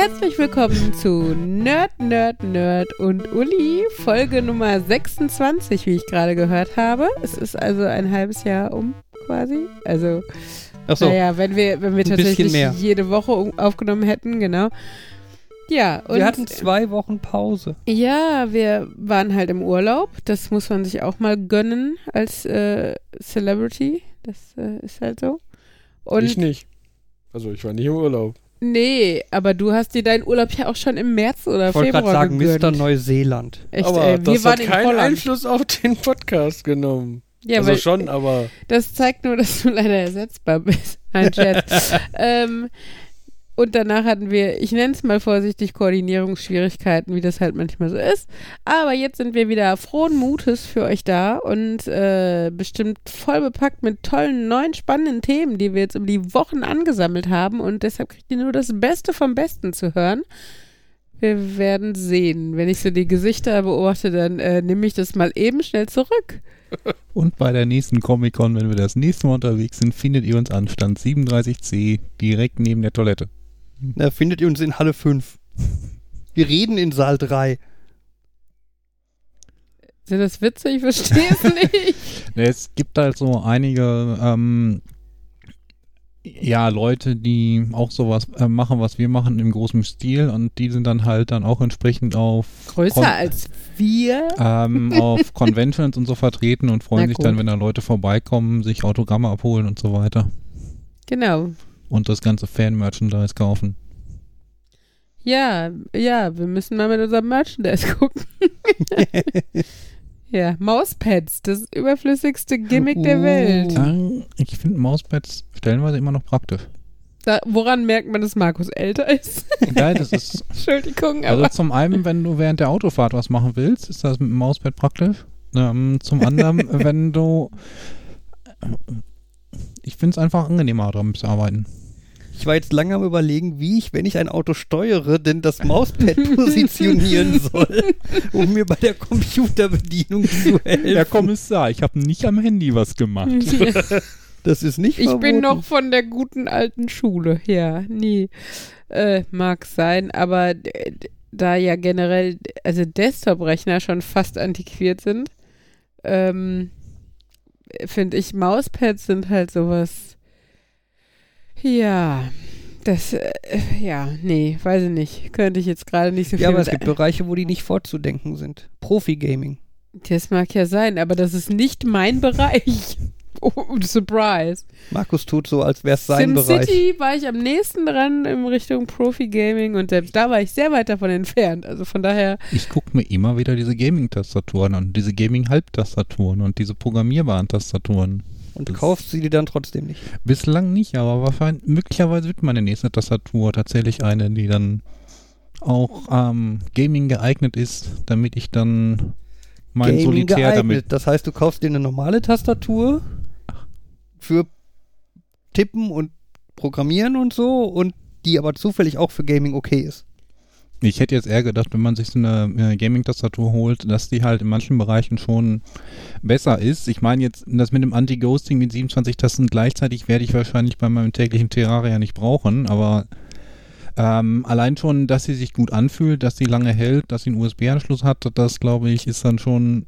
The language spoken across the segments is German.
Herzlich willkommen zu Nerd, Nerd, Nerd und Uli, Folge Nummer 26, wie ich gerade gehört habe. Es ist also ein halbes Jahr um quasi. Also, Ach so. naja, wenn wir, wenn wir tatsächlich mehr. jede Woche aufgenommen hätten, genau. Ja, und Wir hatten zwei Wochen Pause. ja, wir waren halt im Urlaub. Das muss man sich auch mal gönnen als äh, Celebrity. Das äh, ist halt so. Und ich nicht. Also ich war nicht im Urlaub. Nee, aber du hast dir deinen Urlaub ja auch schon im März oder Ich wollte Februar gerade sagen, gegönnt. Mr. Neuseeland. Echt, aber ey, wir das waren hat in keinen Holland. Einfluss auf den Podcast genommen. Ja, also weil schon, aber das zeigt nur, dass du leider ersetzbar bist. Nein, Scherz. ähm, und danach hatten wir, ich nenne es mal vorsichtig, Koordinierungsschwierigkeiten, wie das halt manchmal so ist. Aber jetzt sind wir wieder frohen Mutes für euch da und äh, bestimmt voll bepackt mit tollen, neuen, spannenden Themen, die wir jetzt über die Wochen angesammelt haben. Und deshalb kriegt ihr nur das Beste vom Besten zu hören. Wir werden sehen. Wenn ich so die Gesichter beobachte, dann äh, nehme ich das mal eben schnell zurück. Und bei der nächsten Comic-Con, wenn wir das nächste Mal unterwegs sind, findet ihr uns an Stand 37c direkt neben der Toilette. Da findet ihr uns in Halle 5. Wir reden in Saal 3. Sind das Witze? Ich verstehe es nicht. Es gibt halt so einige ähm, ja, Leute, die auch sowas äh, machen, was wir machen im großen Stil und die sind dann halt dann auch entsprechend auf Größer Kon- als wir. ähm, auf Conventions und so vertreten und freuen Na sich gut. dann, wenn da Leute vorbeikommen, sich Autogramme abholen und so weiter Genau. Und das ganze Fan-Merchandise kaufen. Ja, ja, wir müssen mal mit unserem Merchandise gucken. ja, Mauspads, das überflüssigste Gimmick der Uh. Welt. Äh, Ich finde Mauspads stellenweise immer noch praktisch. Da, woran merkt man, dass Markus älter ist? Geil, das ist Entschuldigung, Also aber zum einen, wenn du während der Autofahrt was machen willst, ist das mit dem Mauspad praktisch. Ähm, zum anderen, wenn du ich finde es einfach angenehmer, daran zu arbeiten. Ich war jetzt lange am überlegen, wie ich, wenn ich ein Auto steuere, denn das Mauspad positionieren soll, um mir bei der Computerbedienung zu helfen. Herr Kommissar, ich habe nicht am Handy was gemacht. Das ist nicht ich bin verboten. noch von der guten alten Schule. Ja, nie. Äh, mag sein, aber d- da ja generell, also Desktop-Rechner schon fast antiquiert sind, ähm, finde ich, Mauspads sind halt sowas. Ja, das, äh, ja, nee, weiß ich nicht. Könnte ich jetzt gerade nicht so viel Ja, aber es gibt Bereiche, wo die nicht fortzudenken sind. Profi-Gaming. Das mag ja sein, aber das ist nicht mein Bereich. Oh, Surprise. Markus tut so, als wäre es sein Bereich. SimCity war ich am nächsten dran in Richtung Profi-Gaming und selbst da war ich sehr weit davon entfernt. Also von daher, Ich gucke mir immer wieder diese Gaming-Tastaturen an, diese Gaming-Halbtastaturen und diese programmierbaren Tastaturen. Und Das- kaufst sie dir dann trotzdem nicht. Bislang nicht, aber wahrscheinlich, möglicherweise wird meine nächste Tastatur tatsächlich eine, die dann auch ähm, Gaming geeignet ist, damit ich dann mein Gaming Solitär geeignet. damit Das heißt, du kaufst dir eine normale Tastatur für Tippen und Programmieren und so und die aber zufällig auch für Gaming okay ist. Ich hätte jetzt eher gedacht, wenn man sich so eine äh, Gaming-Tastatur holt, dass die halt in manchen Bereichen schon besser ist. Ich meine jetzt, das mit dem Anti-Ghosting mit 27 Tasten gleichzeitig werde ich wahrscheinlich bei meinem täglichen Terraria nicht brauchen, aber ähm, allein schon, dass sie sich gut anfühlt, dass sie lange hält, dass sie einen USB-Anschluss hat, das glaube ich, ist dann schon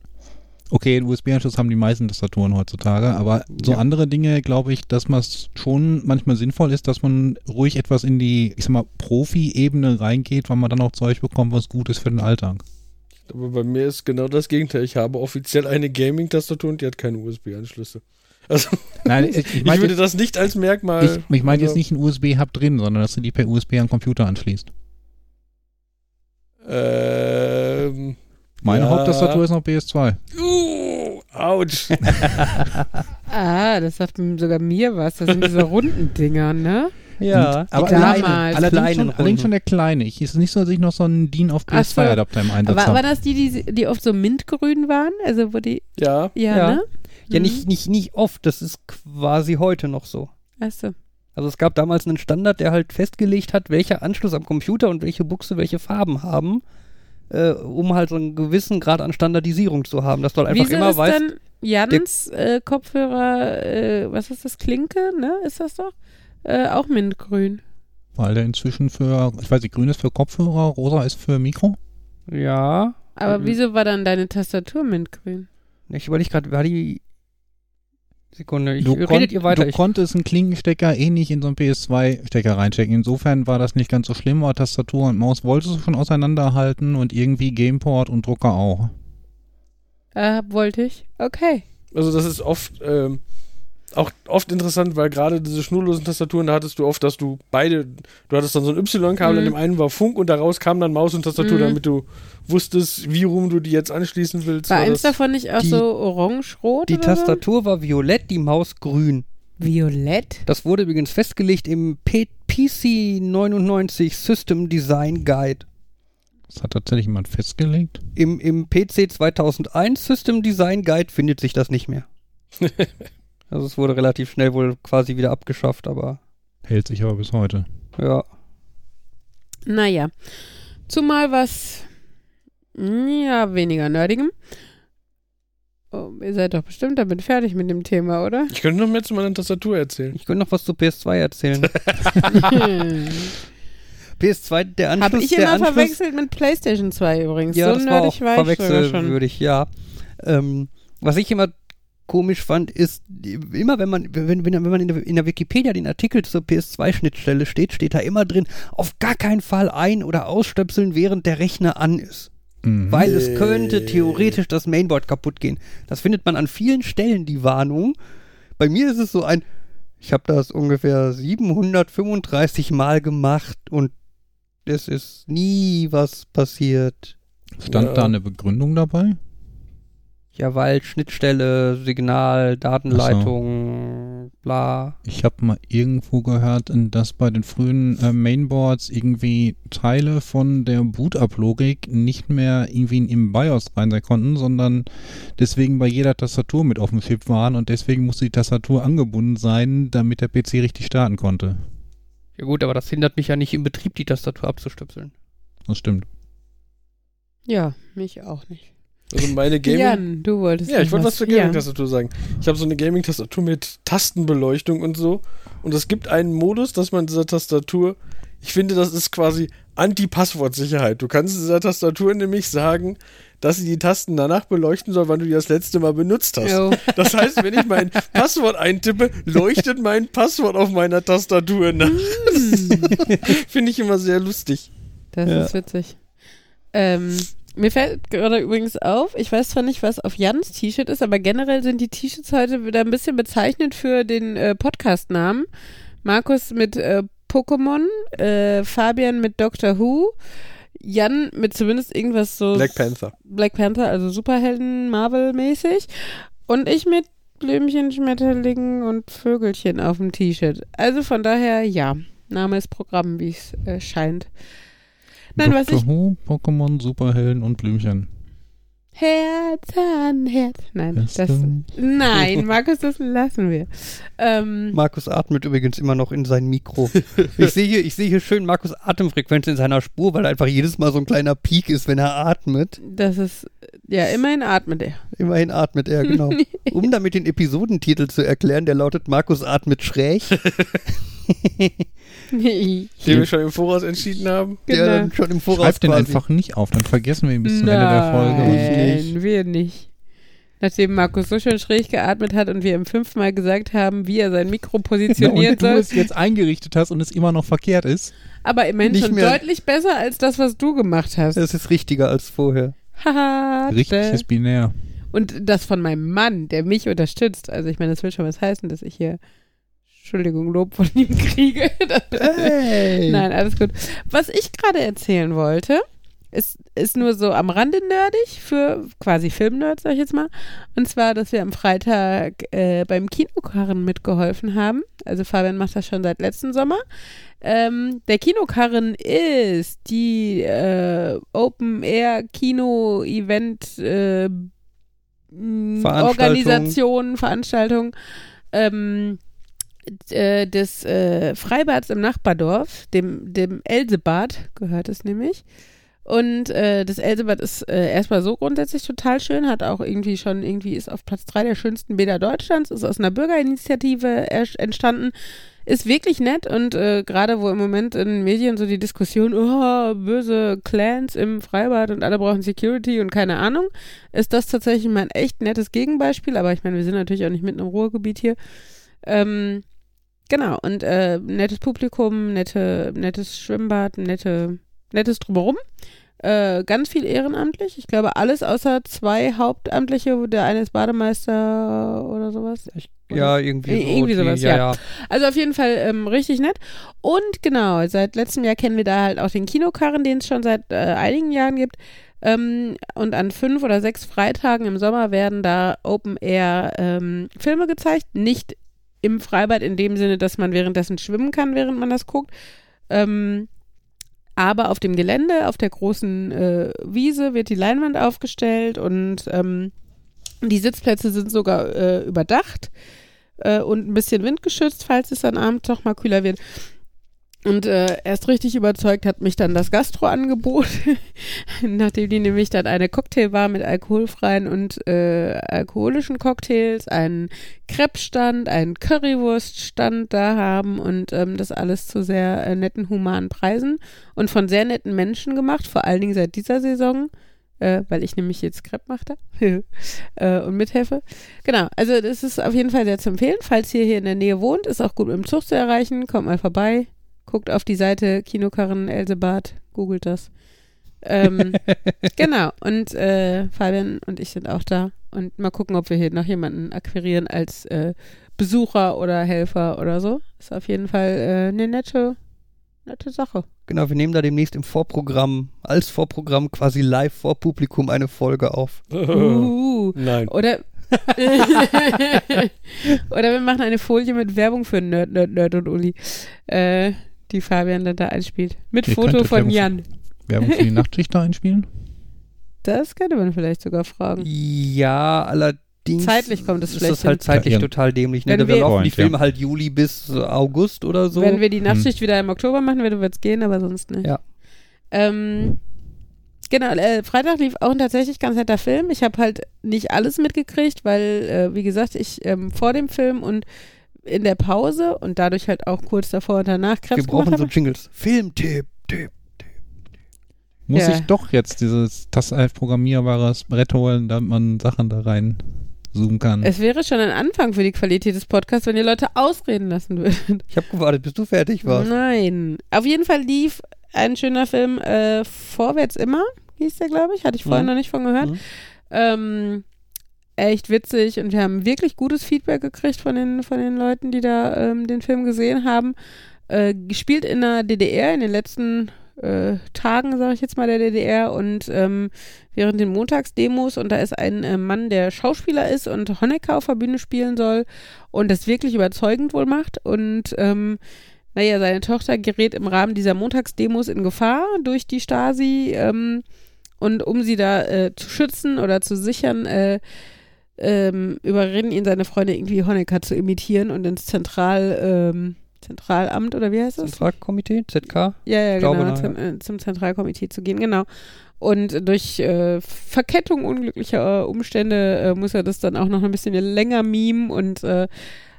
Okay, einen USB-Anschluss haben die meisten Tastaturen heutzutage, aber so Ja. andere Dinge glaube ich, dass man es schon manchmal sinnvoll ist, dass man ruhig etwas in die, ich sag mal, Profi-Ebene reingeht, weil man dann auch Zeug bekommt, was gut ist für den Alltag. Aber bei mir ist genau das Gegenteil. Ich habe offiziell eine Gaming-Tastatur und die hat keine USB-Anschlüsse. Also Nein, ich, ich ich meine würde jetzt, das nicht als Merkmal. ich, ich mein jetzt nicht einen USB-Hub drin, sondern dass du die per USB an den Computer anschließt. Ähm, Meine Ja. Haupttastatur ist noch PS2. uh, ouch. ah, das sagt sogar mir was. Das sind diese runden Dinger, ne? Ja, aber damals. allerdings, kleinen schon, allerdings schon der kleine. Ich ist nicht so, dass ich noch so einen DIN auf Ach so. PS2-Adapter im Einsatz War, war habe. das die, die, die oft so mintgrün waren? Also wo die, Ja. ja, Ja. ne? ja Mhm. nicht, nicht, nicht oft, das ist quasi heute noch so. Achso. Also es gab damals einen Standard, der halt festgelegt hat, welcher Anschluss am Computer und welche Buchse welche Farben haben, äh, um halt so einen gewissen Grad an Standardisierung zu haben, dass du halt einfach Wieso immer ist weißt, dann Jans äh, Kopfhörer, äh, was ist das, Klinke, ne? Ist das doch? Äh, auch mintgrün. Weil der inzwischen für, ich weiß nicht, grün ist für Kopfhörer, rosa ist für Mikro. Ja. Aber Mhm. wieso war dann deine Tastatur mintgrün? Ich überlege gerade, war die. Sekunde, ich, Du, redet ihr weiter. du Ich, konntest einen Klinkenstecker eh nicht in so einen PS2-Stecker reinstecken. Insofern war das nicht ganz so schlimm, aber Tastatur und Maus wolltest du schon auseinanderhalten und irgendwie Gameport und Drucker auch. Äh, wollte ich. Okay. Also das ist oft ähm, auch oft interessant, weil gerade diese schnurlosen Tastaturen, da hattest du oft, dass du beide, du hattest dann so ein Y-Kabel, in Mhm. dem einen war Funk und daraus kam dann Maus und Tastatur, Mhm. damit du wusstest, wie rum du die jetzt anschließen willst. War War eins davon nicht auch die- so orange-rot? die Tastatur war violett, die Maus grün. So? Violett? Das wurde übrigens festgelegt im P PC 99 System Design Guide. Das hat tatsächlich jemand festgelegt. Im, Im PC 2001 System Design Guide findet sich das nicht mehr. also es wurde relativ schnell wohl quasi wieder abgeschafft, aber Hält sich aber bis heute. ja. Naja. Zumal was, ja, weniger nerdigem. Oh, ihr seid doch bestimmt damit fertig mit dem Thema, oder? Ich könnte noch mehr zu meiner Tastatur erzählen. Ich könnte noch was zu PS2 erzählen. PS2, der Anschluss, Habe ich immer Anschluss, verwechselt mit PlayStation 2 übrigens. Ja, so das war nerdig auch war ich sogar schon. verwechselwürdig, ja. Ähm, was ich immer komisch fand, ist, immer wenn man, wenn, wenn, wenn man in der, in der Wikipedia den Artikel zur PS2-Schnittstelle steht, steht da immer drin, auf gar keinen Fall ein- oder ausstöpseln, während der Rechner an ist. Mhm. Weil es könnte theoretisch das Mainboard kaputt gehen. Das findet man an vielen Stellen, die Warnung. Bei mir ist es so ein, ich habe das ungefähr 735 Mal gemacht und es ist nie was passiert. Stand Ja. da eine Begründung dabei? Ja, weil Schnittstelle, Signal, Datenleitung, bla. Ich habe mal irgendwo gehört, dass bei den frühen äh, Mainboards irgendwie Teile von der Boot-Up-Logik nicht mehr irgendwie im BIOS rein sein konnten, sondern deswegen bei jeder Tastatur mit auf dem Chip waren und deswegen musste die Tastatur angebunden sein, damit der PC richtig starten konnte. Ja gut, aber das hindert mich ja nicht im Betrieb, die Tastatur abzustöpseln. Das stimmt. Ja, mich auch nicht. Also meine Gaming... Jan, du wolltest Ja, ich wollte was zur Ja. Gaming-Tastatur sagen. Ich habe so eine Gaming-Tastatur mit Tastenbeleuchtung und so. Und es gibt einen Modus, dass man dieser Tastatur, ich finde, das ist quasi Anti-Passwort-Sicherheit. Du kannst dieser Tastatur nämlich sagen, dass sie die Tasten danach beleuchten soll, wann du die das letzte Mal benutzt hast. Jo. Das heißt, wenn ich mein Passwort eintippe, leuchtet mein Passwort auf meiner Tastatur nach. Finde ich immer sehr lustig. Das Ja. ist witzig. Ähm, mir fällt gerade übrigens auf, ich weiß zwar nicht, was auf Jans T-Shirt ist, aber generell sind die T-Shirts heute wieder ein bisschen bezeichnet für den äh, Podcast-Namen. Markus mit äh, Pokémon, äh, Fabian mit Doctor Who, Jan mit zumindest irgendwas so Black Panther. Black Panther, also Superhelden, Marvel-mäßig. Und ich mit Blümchen, Schmetterlingen und Vögelchen auf dem T-Shirt. Also von daher, ja, Name ist Programm, wie es äh, scheint. Nein, was Dr. ich. Who, Pokémon, Superhelden und Blümchen. Herz an Herz. Nein, das. Nein, Markus, das lassen wir. Ähm, Markus atmet übrigens immer noch in sein Mikro. ich sehe hier, ich sehe hier schön Markus Atemfrequenz in seiner Spur, weil einfach jedes Mal so ein kleiner Peak ist, wenn er atmet. das ist. Ja, immerhin atmet er. Immerhin atmet er, genau. Um damit den Episodentitel zu erklären, der lautet Markus atmet schräg. Den wir schon im Voraus entschieden haben. Der Genau. dann schon im Voraus Schreibt den quasi. einfach nicht auf, dann vergessen wir ihn bis zum Ende der Folge. Nein, wir nicht. Nachdem Markus so schön schräg geatmet hat und wir ihm fünfmal gesagt haben, wie er sein Mikro Na, positionieren und du soll. es jetzt eingerichtet hast und es immer noch verkehrt ist. Aber immerhin schon mehr- deutlich besser als das, was du gemacht hast. Das ist richtiger als vorher. Haha. Richtig ist binär. Und das von meinem Mann, der mich unterstützt. Also ich meine, das will schon was heißen, dass ich hier, Entschuldigung, Lob von ihm kriege. Hey! Nein, alles gut. Was ich gerade erzählen wollte, ist, ist nur so am Rande nerdig für quasi Filmnerds, sag ich jetzt mal. Und zwar, dass wir am Freitag äh, beim Kinokarren mitgeholfen haben. Also Fabian macht das schon seit letzten Sommer. Ähm, der Kinokarren ist die äh, Open Air Kino Event äh, Veranstaltung. Organisation, Veranstaltung ähm, äh, des äh, Freibads im Nachbardorf, dem, dem Elsebad gehört es nämlich. Und äh, das Elsebad ist äh, erstmal so grundsätzlich total schön, hat auch irgendwie schon, irgendwie ist auf Platz drei der schönsten Bäder Deutschlands, ist aus einer Bürgerinitiative entstanden. ist wirklich nett und äh, gerade wo im Moment in Medien so die Diskussion, oh, böse Clans im Freibad und alle brauchen Security und keine Ahnung, ist das tatsächlich mal ein echt nettes Gegenbeispiel, aber ich meine, wir sind natürlich auch nicht mitten im Ruhrgebiet hier. Ähm, genau, und äh, nettes Publikum, nette, nettes Schwimmbad, nette, nettes Drumherum. Äh, ganz viel ehrenamtlich. Ich glaube, alles außer zwei Hauptamtliche. wo Der eine ist Bademeister oder sowas. Ja, irgendwie, Äh, irgendwie die- sowas, ja, ja. ja. Also auf jeden Fall ähm, richtig nett. Und genau, seit letztem Jahr kennen wir da halt auch den Kinokarren, den es schon seit äh, einigen Jahren gibt. Ähm, und an fünf oder sechs Freitagen im Sommer werden da Open Air ähm, Filme gezeigt. Nicht im Freibad in dem Sinne, dass man währenddessen schwimmen kann, während man das guckt. Ähm, aber auf dem Gelände, auf der großen äh, Wiese wird die Leinwand aufgestellt und ähm, die Sitzplätze sind sogar äh, überdacht äh, und ein bisschen windgeschützt, falls es dann abends doch mal kühler wird. Und äh, erst richtig überzeugt hat mich dann das Gastro-Angebot, nachdem die nämlich dann eine Cocktailbar mit alkoholfreien und äh, alkoholischen Cocktails, einen Crepe-Stand, einen Currywurst-Stand da haben und ähm, das alles zu sehr äh, netten, humanen Preisen und von sehr netten Menschen gemacht, vor allen Dingen seit dieser Saison, äh, weil ich nämlich jetzt Crepe machte äh, und mithelfe. Genau, also das ist auf jeden Fall sehr zu empfehlen. Falls ihr hier in der Nähe wohnt, ist auch gut mit dem Zug zu erreichen. Kommt mal vorbei. Guckt auf die Seite Kinokarren Elsebad, googelt das. Ähm, genau, und äh, Fabian und ich sind auch da. Und mal gucken, ob wir hier noch jemanden akquirieren als äh, Besucher oder Helfer oder so. Ist auf jeden Fall äh, eine nette, nette Sache. Genau, wir nehmen da demnächst im Vorprogramm, als Vorprogramm quasi live vor Publikum eine Folge auf. Uh. Nein. Oder oder wir machen eine Folie mit Werbung für Nerd, Nerd, Nerd und Uli, äh, die Fabian dann da einspielt. Mit Ihr Foto von Werbung- Jan. Werbung für die Nachtschicht da einspielen? Das könnte man vielleicht sogar fragen. Ja, allerdings Zeitlich kommt es ist schlecht das halt zeitlich Ja. total dämlich. Ne? Wenn Da wir- laufen die Point, ja. Filme halt Juli bis äh, August oder so. Wenn wir die Nachtschicht wieder im Oktober machen würden, wird es gehen, aber sonst nicht. Ja. Ähm, genau, äh, Freitag lief auch ein tatsächlich ganz netter Film. Ich habe halt nicht alles mitgekriegt, weil, äh, wie gesagt, ich ähm, vor dem Film und in der Pause und dadurch halt auch kurz davor und danach Krebs wir brauchen gemacht so. Jingles. Filmtipp, Tipp. Muss Ja. ich doch jetzt dieses TAS-11 programmierbares Brett holen, damit man Sachen da rein zoomen kann? Es wäre schon ein Anfang für die Qualität des Podcasts, wenn ihr Leute ausreden lassen würdet. Ich habe gewartet, bis du fertig warst. Nein. Auf jeden Fall lief ein schöner Film, äh, Vorwärts immer, hieß der, glaube ich. Hatte ich vorher Mhm. noch nicht von gehört. Mhm. Ähm, echt witzig und wir haben wirklich gutes Feedback gekriegt von den, von den Leuten, die da ähm, den Film gesehen haben. Äh, gespielt in der DDR, in den letzten äh, Tagen, sage ich jetzt mal, der DDR und ähm, während den Montagsdemos und da ist ein äh, Mann, der Schauspieler ist und Honecker auf der Bühne spielen soll und das wirklich überzeugend wohl macht und ähm, naja, seine Tochter gerät im Rahmen dieser Montagsdemos in Gefahr durch die Stasi ähm, und um sie da äh, zu schützen oder zu sichern, äh, ähm, überreden ihn seine Freunde irgendwie Honecker zu imitieren und ins Zentral, ähm, Zentralamt oder wie heißt das? Zentralkomitee, ZK? Ja, ja, glaube, genau, na, zum, äh, zum Zentralkomitee zu gehen, genau. Und durch äh, Verkettung unglücklicher äh, Umstände äh, muss er das dann auch noch ein bisschen länger mimen und äh,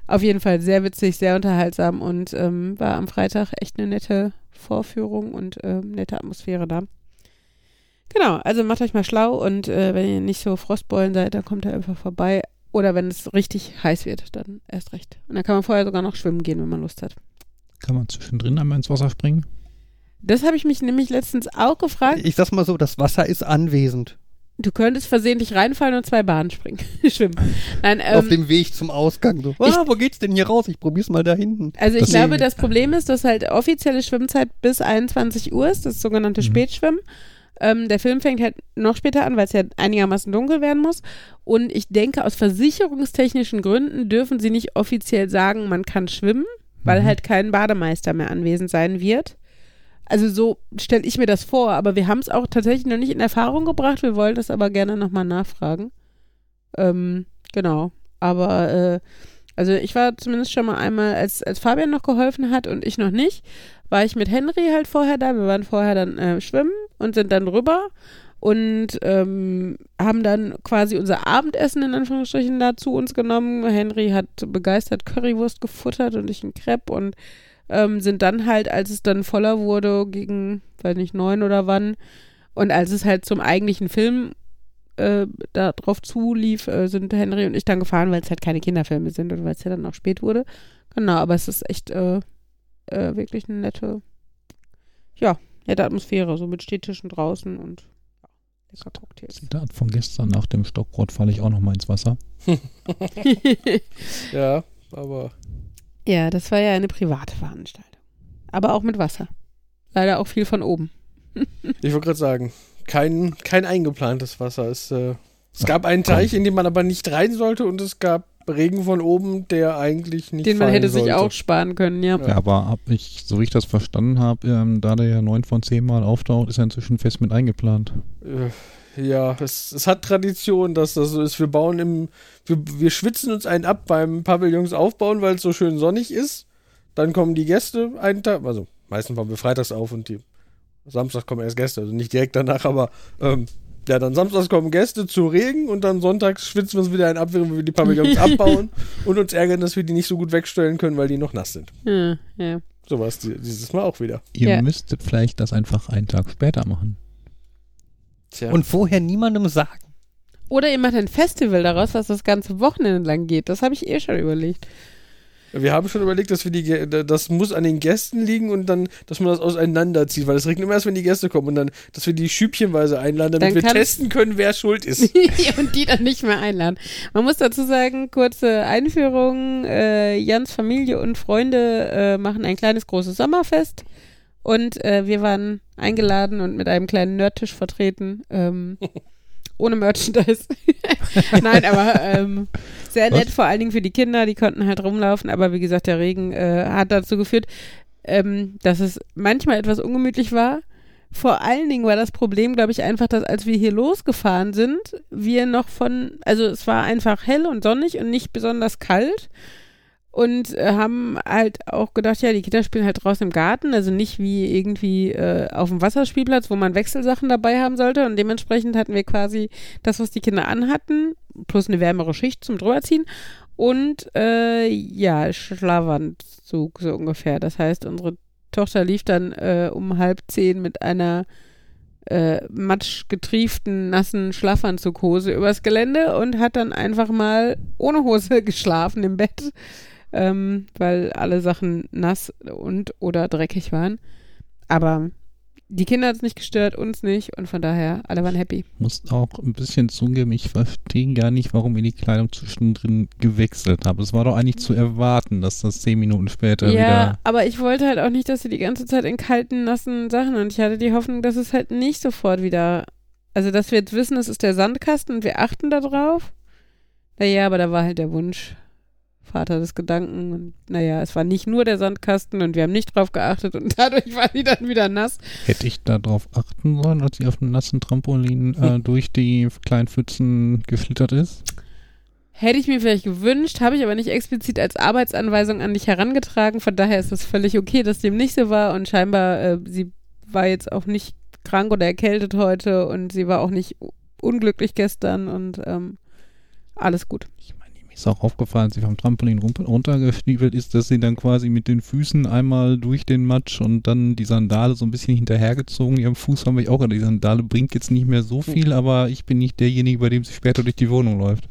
auf jeden Fall sehr witzig, sehr unterhaltsam und ähm, war am Freitag echt eine nette Vorführung und ähm, nette Atmosphäre da. Genau, also macht euch mal schlau und äh, wenn ihr nicht so Frostbeulen seid, dann kommt er einfach vorbei. Oder wenn es richtig heiß wird, dann erst recht. Und dann kann man vorher sogar noch schwimmen gehen, wenn man Lust hat. Kann man zwischendrin einmal ins Wasser springen? Das habe ich mich nämlich letztens auch gefragt. Ich sag's mal so, das Wasser ist anwesend. Du könntest versehentlich reinfallen und zwei Bahnen springen. Schwimmen. Nein, Auf ähm, dem Weg zum Ausgang. So, ah, wo geht's denn hier raus? Ich probier's mal da hinten. also ich Das- glaube, das Problem ist, dass halt offizielle Schwimmzeit bis 21 Uhr ist, das sogenannte Mhm. Spätschwimmen. Ähm, der Film fängt halt noch später an, weil es ja einigermaßen dunkel werden muss. Und ich denke, aus versicherungstechnischen Gründen dürfen sie nicht offiziell sagen, man kann schwimmen, weil Mhm. halt kein Bademeister mehr anwesend sein wird. Also so stelle ich mir das vor, aber wir haben es auch tatsächlich noch nicht in Erfahrung gebracht. Wir wollen das aber gerne nochmal nachfragen. Ähm, genau. Aber äh, also ich war zumindest schon mal einmal, als, als Fabian noch geholfen hat und ich noch nicht, war ich mit Henry halt vorher da. Wir waren vorher dann äh, schwimmen und sind dann rüber. und ähm, haben dann quasi unser Abendessen in Anführungsstrichen da zu uns genommen. Henry hat begeistert Currywurst gefuttert und ich ein Crepe und ähm, sind dann halt, als es dann voller wurde, gegen, weiß nicht, neun oder wann, und als es halt zum eigentlichen Film äh, da drauf zulief, äh, sind Henry und ich dann gefahren, weil es halt keine Kinderfilme sind und weil es ja dann auch spät wurde. Genau, aber es ist echt äh, äh, wirklich eine nette, ja, nette Atmosphäre, so mit Stehtischen draußen und ja, lecker Cocktails. Zitat von gestern, nach dem Stockbrot falle ich auch noch mal ins Wasser. Ja, aber ja, das war ja eine private Veranstaltung. Aber auch mit Wasser. Leider auch viel von oben. ich wollte gerade sagen, kein, kein eingeplantes Wasser. Es, äh, es gab einen Teich, in den man aber nicht rein sollte und es gab Regen von oben, der eigentlich nicht Den man hätte sich sollte. auch sparen können, ja. Ja. Aber hab ich, so wie ich das verstanden habe, ähm, da der ja neun von zehn Mal auftaucht, ist er inzwischen fest mit eingeplant. Äh, Ja, es, es hat Tradition, dass das so ist. Wir bauen im, wir, wir schwitzen uns einen ab beim Pavillons aufbauen, weil es so schön sonnig ist. Dann kommen die Gäste einen Tag, also meistens bauen wir freitags auf und die Samstags kommen erst Gäste, also nicht direkt danach, aber ähm, ja, dann samstags kommen Gäste zu Regen und dann sonntags schwitzen wir uns wieder einen ab, während wir die Pavillons abbauen und uns ärgern, dass wir die nicht so gut wegstellen können, weil die noch nass sind. Ja, ja. So war es die- dieses Mal auch wieder. Ihr Ja. müsstet vielleicht das einfach einen Tag später machen. Tja. Und vorher niemandem sagen. Oder ihr macht ein Festival daraus, was das ganze Wochenende lang geht. Das habe ich eh schon überlegt. Wir haben schon überlegt, dass wir die, das muss an den Gästen liegen und dann, dass man das auseinanderzieht, weil es regnet immer erst, wenn die Gäste kommen und dann, dass wir die schübchenweise einladen, damit wir testen können, wer schuld ist. und die dann nicht mehr einladen. Man muss dazu sagen, kurze Einführung, äh, Jans Familie und Freunde äh, machen ein kleines großes Sommerfest und äh, wir waren eingeladen und mit einem kleinen Nerdtisch vertreten. Ähm, ohne Merchandise. Nein, aber ähm, sehr Was? nett, vor allen Dingen für die Kinder, die konnten halt rumlaufen, aber wie gesagt, der Regen äh, hat dazu geführt, ähm, dass es manchmal etwas ungemütlich war. Vor allen Dingen war das Problem, glaube ich, einfach, dass als wir hier losgefahren sind, wir noch von, also es war einfach hell und sonnig und nicht besonders kalt und äh, haben halt auch gedacht, ja, die Kinder spielen halt draußen im Garten, also nicht wie irgendwie äh, auf dem Wasserspielplatz, wo man Wechselsachen dabei haben sollte und dementsprechend hatten wir quasi das, was die Kinder anhatten, plus eine wärmere Schicht zum drüberziehen und äh, ja, Schlafanzug so ungefähr. Das heißt, unsere Tochter lief dann äh, um halb zehn mit einer äh, matschgetrieften, nassen Schlafanzughose übers Gelände und hat dann einfach mal ohne Hose geschlafen im Bett, ähm, weil alle Sachen nass und oder dreckig waren. Aber die Kinder hat es nicht gestört, uns nicht und von daher, alle waren happy. Muss auch ein bisschen zugeben, ich verstehe gar nicht, warum ihr die Kleidung zwischendrin gewechselt habt. Es war doch eigentlich zu erwarten, dass das zehn Minuten später ja, wieder. aber ich wollte halt auch nicht, dass sie die ganze Zeit in kalten, nassen Sachen und ich hatte die Hoffnung, dass es halt nicht sofort wieder, also dass wir jetzt wissen, es ist der Sandkasten und wir achten da drauf. Naja, aber da war halt der Wunsch, Vater des Gedanken und naja, es war nicht nur der Sandkasten und wir haben nicht drauf geachtet und dadurch war die dann wieder nass. Hätte ich darauf achten sollen, als sie auf dem nassen Trampolin äh, durch die kleinen Pfützen geschlittert ist? Hätte ich mir vielleicht gewünscht, habe ich aber nicht explizit als Arbeitsanweisung an dich herangetragen. Von daher ist es völlig okay, dass dem nicht so war. Und scheinbar, äh, sie war jetzt auch nicht krank oder erkältet heute und sie war auch nicht unglücklich gestern und ähm, alles gut. Ich mir ist auch aufgefallen, als sie vom Trampolin runter- runtergestiefelt ist, dass sie dann quasi mit den Füßen einmal durch den Matsch und dann die Sandale so ein bisschen hinterhergezogen. Ihrem Fuß haben wir auch, die Sandale bringt jetzt nicht mehr so viel, aber ich bin nicht derjenige, bei dem sie später durch die Wohnung läuft.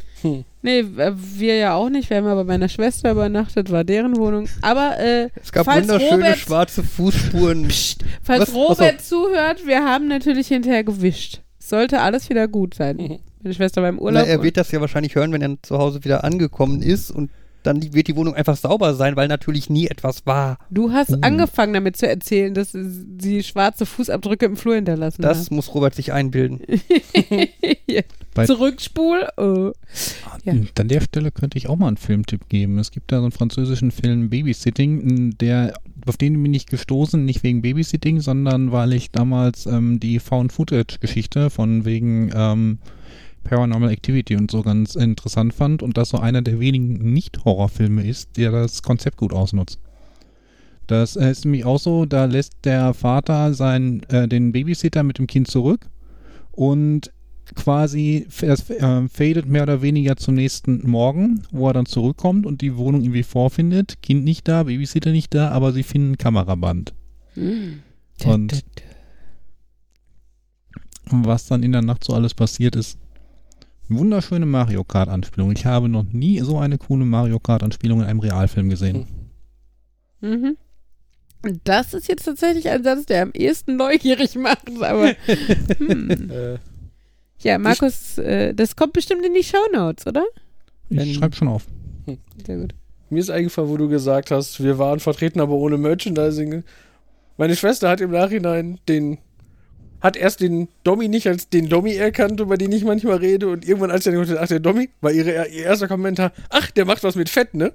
Nee, äh, wir ja auch nicht. Wir haben ja bei meiner Schwester übernachtet, war deren Wohnung. Aber äh, Es gab falls wunderschöne Robert, schwarze Fußspuren. falls Was? Robert zuhört, wir haben natürlich hinterher gewischt. Sollte alles wieder gut sein. Meine Schwester war im Na, Urlaub. er und- wird das ja wahrscheinlich hören, wenn er zu Hause wieder angekommen ist und dann wird die Wohnung einfach sauber sein, weil natürlich nie etwas war. Du hast Uh. angefangen damit zu erzählen, dass sie schwarze Fußabdrücke im Flur hinterlassen Das muss Robert sich einbilden. hat. Bei- Zurückspul. Oh. Ja. Und An der Stelle könnte ich auch mal einen Filmtipp geben. Es gibt da so einen französischen Film Babysitting, der auf den bin ich gestoßen, nicht wegen Babysitting, sondern weil ich damals ähm, die Found-Footage-Geschichte von wegen ähm, Paranormal Activity und so ganz interessant fand und das so einer der wenigen Nicht-Horrorfilme ist, der das Konzept gut ausnutzt. Das ist nämlich auch so, da lässt der Vater seinen, äh, den Babysitter mit dem Kind zurück Und quasi, es äh, fadet mehr oder weniger zum nächsten Morgen, wo er dann zurückkommt und die Wohnung irgendwie vorfindet. Kind nicht da, Babysitter nicht da, aber sie finden ein Kameraband. Hm. Und was dann in der Nacht so alles passiert ist. Wunderschöne Mario Kart-Anspielung. Ich habe noch nie so eine coole Mario Kart-Anspielung in einem Realfilm gesehen. Mhm. Und Das ist jetzt tatsächlich ein Satz, der am ehesten neugierig macht, aber hm. Äh, ja, Markus, äh, das kommt bestimmt in die Shownotes, oder? Ich schreibe schon auf. Sehr gut. mir ist eingefallen, wo du gesagt hast, wir waren vertreten, aber ohne Merchandising. Meine Schwester hat im Nachhinein den hat erst den Dommy nicht als den Dommy erkannt, über den ich manchmal rede, und irgendwann, als er hat, ach, der Dommy, war ihre, ihr erster Kommentar, ach, der macht was mit Fett, ne?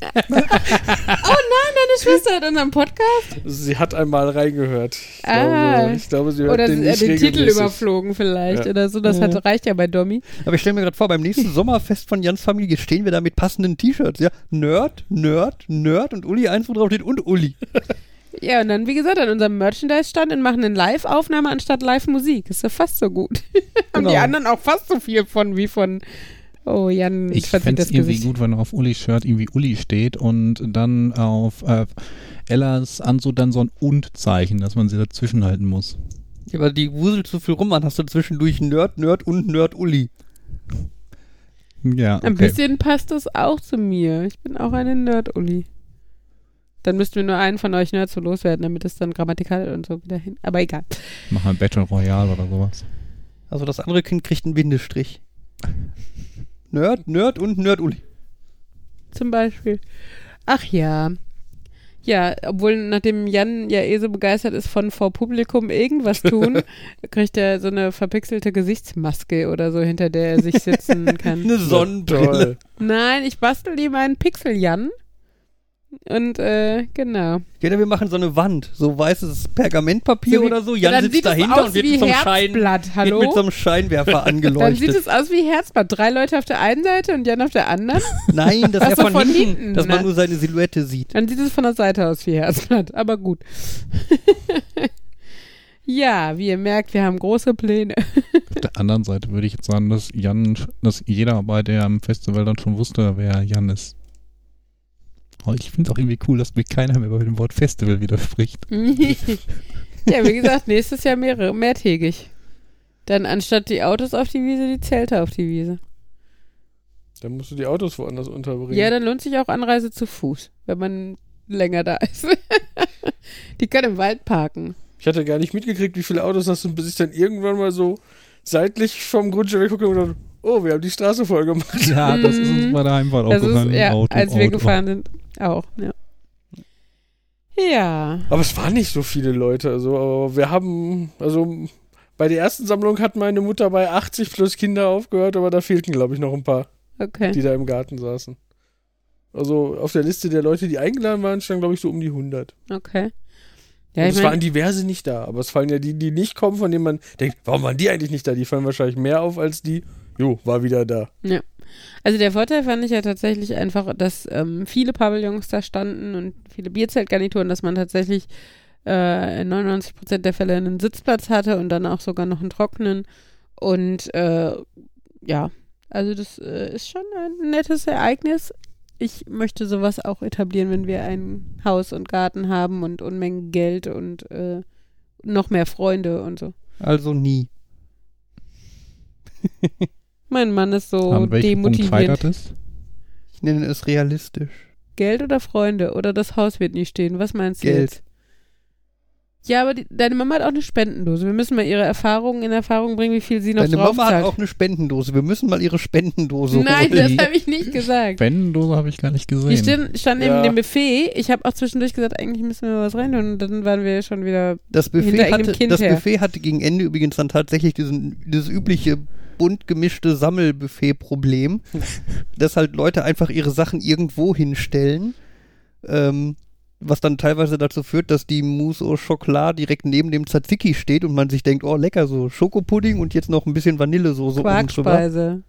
Deine Schwester hat unseren Podcast? Sie hat einmal reingehört. Ich, Ah. glaube, ich glaube, sie hört Oder den nicht den Titel überflogen vielleicht Ja. oder so. Das hat, reicht ja bei Domi. Aber ich stelle mir gerade vor, beim nächsten Sommerfest von Jans Familie stehen wir da mit passenden T-Shirts, ja? Nerd, Nerd, Nerd und Uli eins, wo drauf steht und Uli. Ja, und dann, wie gesagt, an unserem Merchandise-Stand und machen eine Live-Aufnahme anstatt Live-Musik. Ist ja fast so gut. Haben die Genau. anderen auch fast so viel von wie von. Oh, Jan, Ich fände das es irgendwie Gesicht. gut, wenn auf Ulis Shirt irgendwie Uli steht und dann auf äh, Ellas Anzug dann so ein Und-Zeichen, dass man sie dazwischen halten muss. Ja, aber die wuselt so viel rum, dann hast du zwischendurch Nerd, Nerd und Nerd Uli. Ja, Ein okay. bisschen passt das auch zu mir. Ich bin auch eine Nerd-Uli. Dann müssten wir nur einen von euch Nerds so loswerden, damit es dann grammatikal und so wieder hin. Aber egal. Mach mal Battle Royale oder sowas. Also das andere Kind kriegt einen Bindestrich. Nerd, Nerd und Nerd Uli. Zum Beispiel. Ach ja. Ja, obwohl nachdem Jan ja eh so begeistert ist von vor Publikum irgendwas tun, kriegt er so eine verpixelte Gesichtsmaske oder so, hinter der er sich sitzen kann. Eine Sonnenbrille. Nein, ich bastel ihm einen Pixel-Jan. Und, äh, genau. Ja, wir machen so eine Wand, so weißes Pergamentpapier So wie- oder so. Ja, Jan dann sitzt sieht es dahinter aus und wird wie mit so einem Schein, Herzblatt, wird mit so einem Scheinwerfer Dann angeleuchtet. sieht es aus wie Herzblatt. Drei Leute auf der einen Seite und Jan auf der anderen. Nein, das ist so, ja von, von hinten, hinten, dass man ne? nur seine Silhouette sieht. Dann sieht es von der Seite aus wie Herzblatt. Aber gut. ja, wie ihr merkt, wir haben große Pläne. Auf der anderen Seite würde ich jetzt sagen, dass Jan, dass jeder bei dem Festival dann schon wusste, wer Jan ist. Ich finde es auch irgendwie cool, dass mir keiner mehr bei dem Wort Festival widerspricht. ja, wie gesagt, nächstes Jahr mehrere, mehrtägig. Dann anstatt die Autos auf die Wiese, die Zelte auf die Wiese. Dann musst du die Autos woanders unterbringen. Ja, dann lohnt sich auch Anreise zu Fuß, wenn man länger da ist. die können im Wald parken. Ich hatte gar nicht mitgekriegt, wie viele Autos das sind, bis ich dann irgendwann mal so seitlich vom Grundstück weggucke und dachte, oh, wir haben die Straße voll gemacht. Ja, das ist uns Mhm. bei der Heimfahrt aufgefallen. ja, Auto, als wir Auto. gefahren sind, auch, ja. Ja. Aber es waren nicht so viele Leute. Also, aber wir haben, also bei der ersten Sammlung hat meine Mutter bei 80 plus Kinder aufgehört, aber da fehlten, glaube ich, noch ein paar, Okay. die da im Garten saßen. Also auf der Liste der Leute, die eingeladen waren, stand, glaube ich, so um die 100. Okay. Ja, es waren diverse nicht da, aber es fallen ja die, die nicht kommen, von denen man denkt, warum waren die eigentlich nicht da? Die fallen wahrscheinlich mehr auf als die, jo, war wieder da. Also der Vorteil fand ich ja tatsächlich einfach, dass ähm, viele Pavillons da standen und viele Bierzeltgarnituren, dass man tatsächlich äh, in 99% der Fälle einen Sitzplatz hatte und dann auch sogar noch einen trockenen. Und äh, ja, also das äh, ist schon ein nettes Ereignis. Ich möchte sowas auch etablieren, wenn wir ein Haus und Garten haben und Unmengen Geld und äh, noch mehr Freunde und so. Also nie. Mein Mann ist so An welchem Punkt demotivierend. scheitert es? Ich nenne es realistisch. Geld oder Freunde? Oder das Haus wird nie stehen. Was meinst du Geld. jetzt? Ja, aber die, deine Mama hat auch eine Spendendose. Wir müssen mal ihre Erfahrungen in Erfahrung bringen, wie viel sie noch Deine Mama hat auch eine Spendendose. Wir müssen mal ihre Spendendose Nein, holen. das habe ich nicht gesagt. Spendendose habe ich gar nicht gesehen. Die stand, stand Ja. neben dem Buffet. Ich habe auch zwischendurch gesagt, eigentlich müssen wir was rein. Und dann waren wir schon wieder. Das Hinter Buffet, irgendeinem hatte, Kind das her. Buffet hatte gegen Ende übrigens dann tatsächlich diesen, dieses übliche bunt gemischte Sammelbuffet-Problem, dass halt Leute einfach ihre Sachen irgendwo hinstellen, ähm, was dann teilweise dazu führt, dass die Mousse au Chocolat direkt neben dem Tzatziki steht und man sich denkt, oh lecker, so Schokopudding und jetzt noch ein bisschen Vanillesoße oben drüber. Quarkspeise.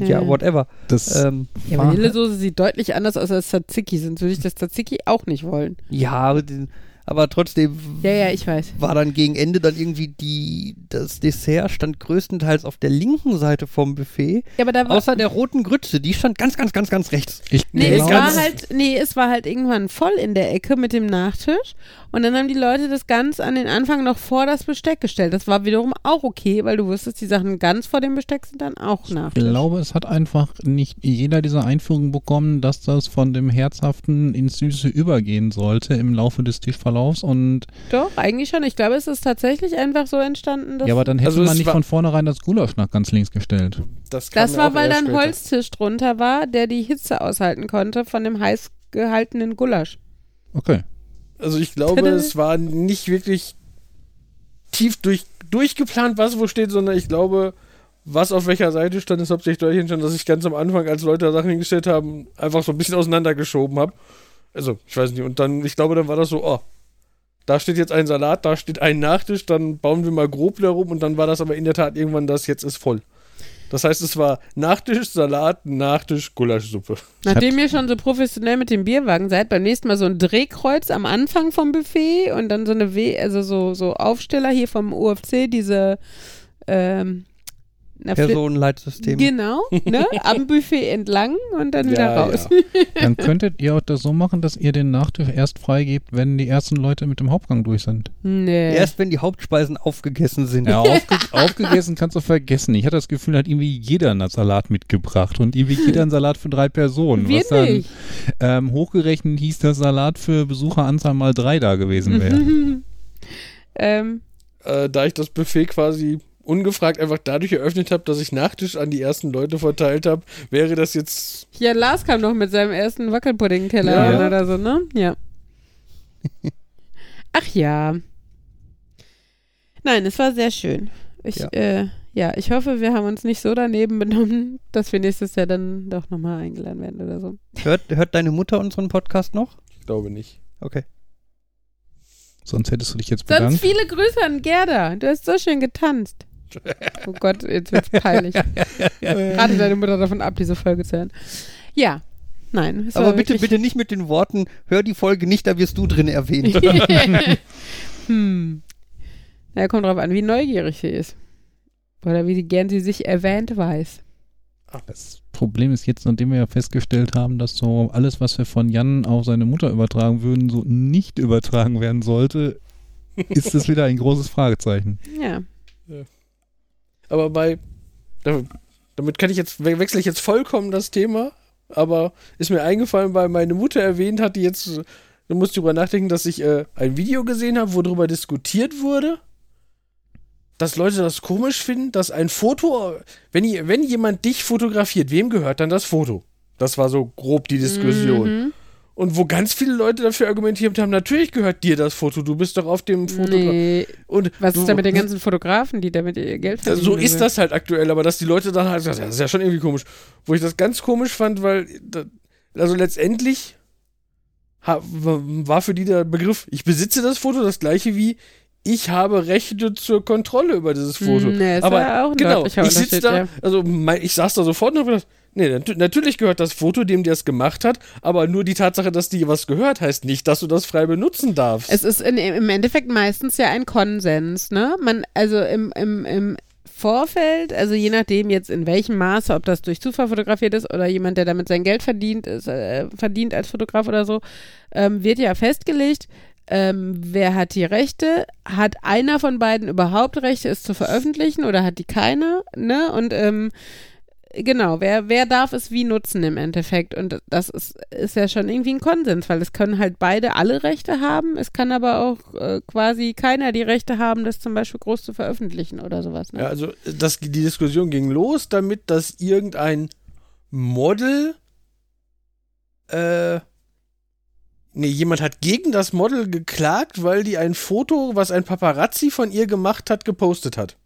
Ja, Ja. whatever. das Ähm, Ja, Vanillesoße sieht deutlich anders aus als Tzatziki. Sonst würde ich das Tzatziki auch nicht wollen. ja, aber trotzdem Ja, ja, ich weiß. war dann gegen Ende dann irgendwie die, das Dessert stand größtenteils auf der linken Seite vom Buffet, Ja, aber da war. außer der roten Grütze, die stand ganz, ganz, ganz, ganz rechts. Ich Nee, es glaube, war halt, nee, es war halt irgendwann voll in der Ecke mit dem Nachtisch. Und dann haben die Leute das ganz an den Anfang noch vor das Besteck gestellt. Das war wiederum auch okay, weil du wusstest, die Sachen ganz vor dem Besteck sind dann auch Ich Nachtisch. glaube, es hat einfach nicht jeder diese Einführung bekommen, dass das von dem Herzhaften ins Süße übergehen sollte im Laufe des Tischverlaufs. Und Doch, eigentlich schon. Ich glaube, es ist tatsächlich einfach so entstanden, dass ja, aber dann hätte Also man nicht von vornherein das Gulasch nach ganz links gestellt. Das, das war, weil da ein. Holztisch drunter war, der die Hitze aushalten konnte von dem heiß gehaltenen Gulasch. Okay. Also ich glaube, Tada. es war nicht wirklich tief durch, durchgeplant, was wo steht, sondern ich glaube, was auf welcher Seite stand, ist hauptsächlich dadurch entstanden, dass ich ganz am Anfang, als Leute da Sachen hingestellt haben, einfach so ein bisschen auseinandergeschoben habe. Also, ich weiß nicht. Und dann, ich glaube, dann war das so, oh, da steht jetzt ein Salat, da steht ein Nachtisch, dann bauen wir mal grob darum und dann war das aber in der Tat irgendwann das, jetzt ist voll. Das heißt, es war Nachtisch, Salat, Nachtisch, Gulaschsuppe. Nachdem ihr schon so professionell mit dem Bierwagen seid, beim nächsten Mal so ein Drehkreuz am Anfang vom Buffet und dann so eine W, also so, so Aufsteller hier vom UFC, diese ähm, Personenleitsystem. Genau, ne? Am Buffet entlang und dann wieder Ja, raus. Dann könntet ihr auch das so machen, dass ihr den Nachtisch erst freigebt, wenn die ersten Leute mit dem Hauptgang durch sind. Nee. Erst wenn die Hauptspeisen aufgegessen sind. Ja, aufge aufgegessen kannst du vergessen. Ich hatte das Gefühl, hat irgendwie jeder einen Salat mitgebracht und irgendwie jeder einen Salat für drei Personen. Wir was dann nicht. ähm, hochgerechnet hieß, dass Salat für Besucheranzahl mal drei da gewesen wäre. ähm, äh, da ich das Buffet quasi ungefragt einfach dadurch eröffnet habe, dass ich Nachtisch an die ersten Leute verteilt habe, wäre das jetzt. ja, Lars kam noch mit seinem ersten Wackelpudding-Teller Ja. an oder so, ne? Ja. Ach ja. Nein, es war sehr schön. Ich, Ja. äh, ja, ich hoffe, wir haben uns nicht so daneben benommen, dass wir nächstes Jahr dann doch nochmal eingeladen werden oder so. Hört, hört deine Mutter unseren Podcast noch? Ich glaube nicht. Okay. Sonst hättest du dich jetzt Sonst bedankt. viele Grüße an Gerda. Du hast so schön getanzt. Oh Gott, jetzt wird's peinlich. Rate deine Mutter davon ab, diese Folge zu hören. Ja. Nein. es Aber bitte, bitte nicht mit den Worten, hör die Folge nicht, da wirst du drin erwähnt. hm. Ja, kommt drauf an, wie neugierig sie ist. Oder wie gern sie sich erwähnt weiß. Das Problem ist jetzt, nachdem wir ja festgestellt haben, dass so alles, was wir von Jan auf seine Mutter übertragen würden, so nicht übertragen werden sollte, ist das wieder ein großes Fragezeichen. Ja. Aber bei. da- Damit kann ich jetzt, we- wechsle ich jetzt vollkommen das Thema, aber ist mir eingefallen, weil meine Mutter erwähnt hat, die jetzt. Du musst drüber nachdenken, dass ich äh, ein Video gesehen habe, wo darüber diskutiert wurde, dass Leute das komisch finden, dass ein Foto, wenn, wenn jemand dich fotografiert, wem gehört dann das Foto? Das war so grob die Diskussion. Mhm. Und wo ganz viele Leute dafür argumentiert haben, natürlich gehört dir das Foto, du bist doch auf dem Foto. Nee. Und Was du, ist da mit den ganzen Fotografen, die damit ihr Geld verdienen? so ist das halt aktuell, aber dass die Leute dann halt, das ist ja schon irgendwie komisch. Wo ich das ganz komisch fand, weil, also letztendlich war für die der Begriff, ich besitze das Foto, das gleiche wie, ich habe Rechte zur Kontrolle über dieses Foto. Hm, nee, aber auch genau, ich sitze da, ja. also mein, ich saß da sofort und hab gedacht, nee, nat natürlich gehört das Foto dem, der es gemacht hat, aber nur die Tatsache, dass dir was gehört, heißt nicht, dass du das frei benutzen darfst. Es ist in, im Endeffekt meistens ja ein Konsens, ne? Man, also im, im, im Vorfeld, also je nachdem jetzt in welchem Maße, ob das durch Zufall fotografiert ist oder jemand, der damit sein Geld verdient, ist, äh, verdient als Fotograf oder so, ähm, wird ja festgelegt, ähm, wer hat die Rechte, hat einer von beiden überhaupt Rechte, es zu veröffentlichen oder hat die keine, ne? Und ähm, Genau, wer, wer darf es wie nutzen im Endeffekt? Und das ist, ist ja schon irgendwie ein Konsens, weil es können halt beide alle Rechte haben, es kann aber auch äh, quasi keiner die Rechte haben, das zum Beispiel groß zu veröffentlichen oder sowas. Ne? Ja, also das, die Diskussion ging los damit, dass irgendein Model, äh, nee, jemand hat gegen das Model geklagt, weil die ein Foto, was ein Paparazzi von ihr gemacht hat, gepostet hat.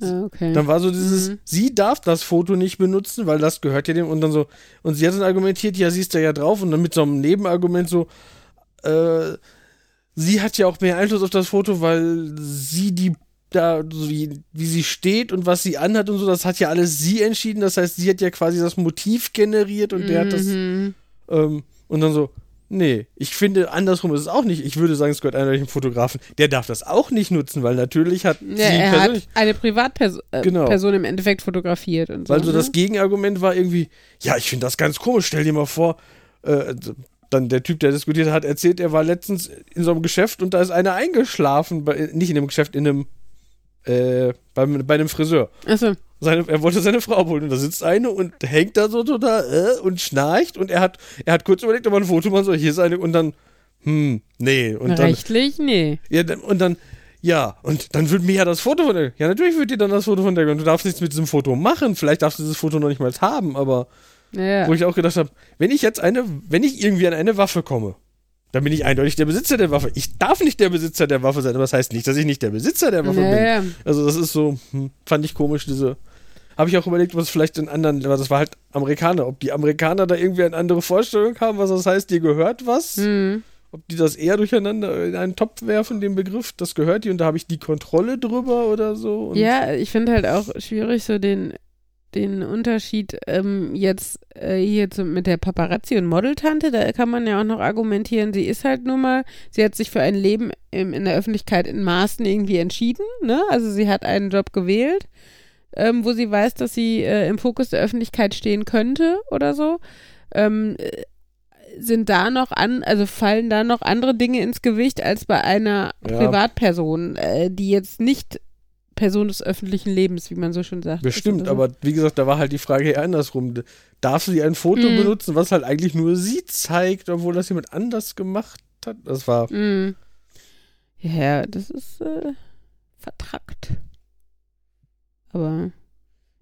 Ah, okay. Dann war so dieses, Mhm. sie darf das Foto nicht benutzen, weil das gehört ja dem und dann so, und sie hat dann argumentiert, ja, sie ist da ja drauf und dann mit so einem Nebenargument so, äh, sie hat ja auch mehr Einfluss auf das Foto, weil sie die da, so wie, wie sie steht und was sie anhat und so, das hat ja alles sie entschieden. Das heißt, sie hat ja quasi das Motiv generiert und der hat das, Mhm. ähm, und dann so, Nee, ich finde, andersrum ist es auch nicht. Ich würde sagen, es gehört eindeutig einem Fotografen. Der darf das auch nicht nutzen, weil natürlich hat Ja, sie er hat eine Privatperson äh, Genau. Person im Endeffekt fotografiert und so. Weil so das ne? Gegenargument war irgendwie, ja, ich finde das ganz komisch. Stell dir mal vor, äh, dann der Typ, der diskutiert hat, erzählt, er war letztens in so einem Geschäft und da ist einer eingeschlafen. Bei, nicht in einem Geschäft, in einem, äh, beim, bei einem Friseur. Achso, Seine, er wollte seine Frau holen und da sitzt eine und hängt da so total äh, und schnarcht und er hat, er hat kurz überlegt, ob er ein Foto machen soll. Hier ist eine und dann, hm, nee. Und dann, rechtlich? Nee. ja, und dann, ja, und dann wird mir ja das Foto von der, ja, natürlich wird dir dann das Foto von der, und du darfst nichts mit diesem Foto machen. Vielleicht darfst du dieses Foto noch nicht mal haben, aber Ja. wo ich auch gedacht habe, wenn ich jetzt eine, wenn ich irgendwie an eine Waffe komme, dann bin ich eindeutig der Besitzer der Waffe. Ich darf nicht der Besitzer der Waffe sein, aber das heißt nicht, dass ich nicht der Besitzer der Waffe ja, bin. Also das ist so, hm, fand ich komisch, diese. Habe ich auch überlegt, was vielleicht in anderen, aber das war halt Amerikaner, ob die Amerikaner da irgendwie eine andere Vorstellung haben, was das heißt, dir gehört was, Hm. ob die das eher durcheinander in einen Topf werfen, den Begriff, das gehört dir und da habe ich die Kontrolle drüber oder so. Ja, ich finde halt auch schwierig, so den, den Unterschied ähm, jetzt äh, hier zum, mit der Paparazzi- und Modeltante. Da kann man ja auch noch argumentieren, sie ist halt nun mal, sie hat sich für ein Leben im, in der Öffentlichkeit in Maßen irgendwie entschieden. Ne? Also sie hat einen Job gewählt, ähm, wo sie weiß, dass sie äh, im Fokus der Öffentlichkeit stehen könnte oder so. Ähm, äh, sind da noch an, also fallen da noch andere Dinge ins Gewicht als bei einer Ja. Privatperson, äh, die jetzt nicht Person des öffentlichen Lebens, wie man so schön sagt. Bestimmt, aber wie gesagt, da war halt die Frage eher andersrum. Darf sie ein Foto Mhm. benutzen, was halt eigentlich nur sie zeigt, obwohl das jemand anders gemacht hat? Das war. Mm. Ja, das ist äh, vertrackt. Aber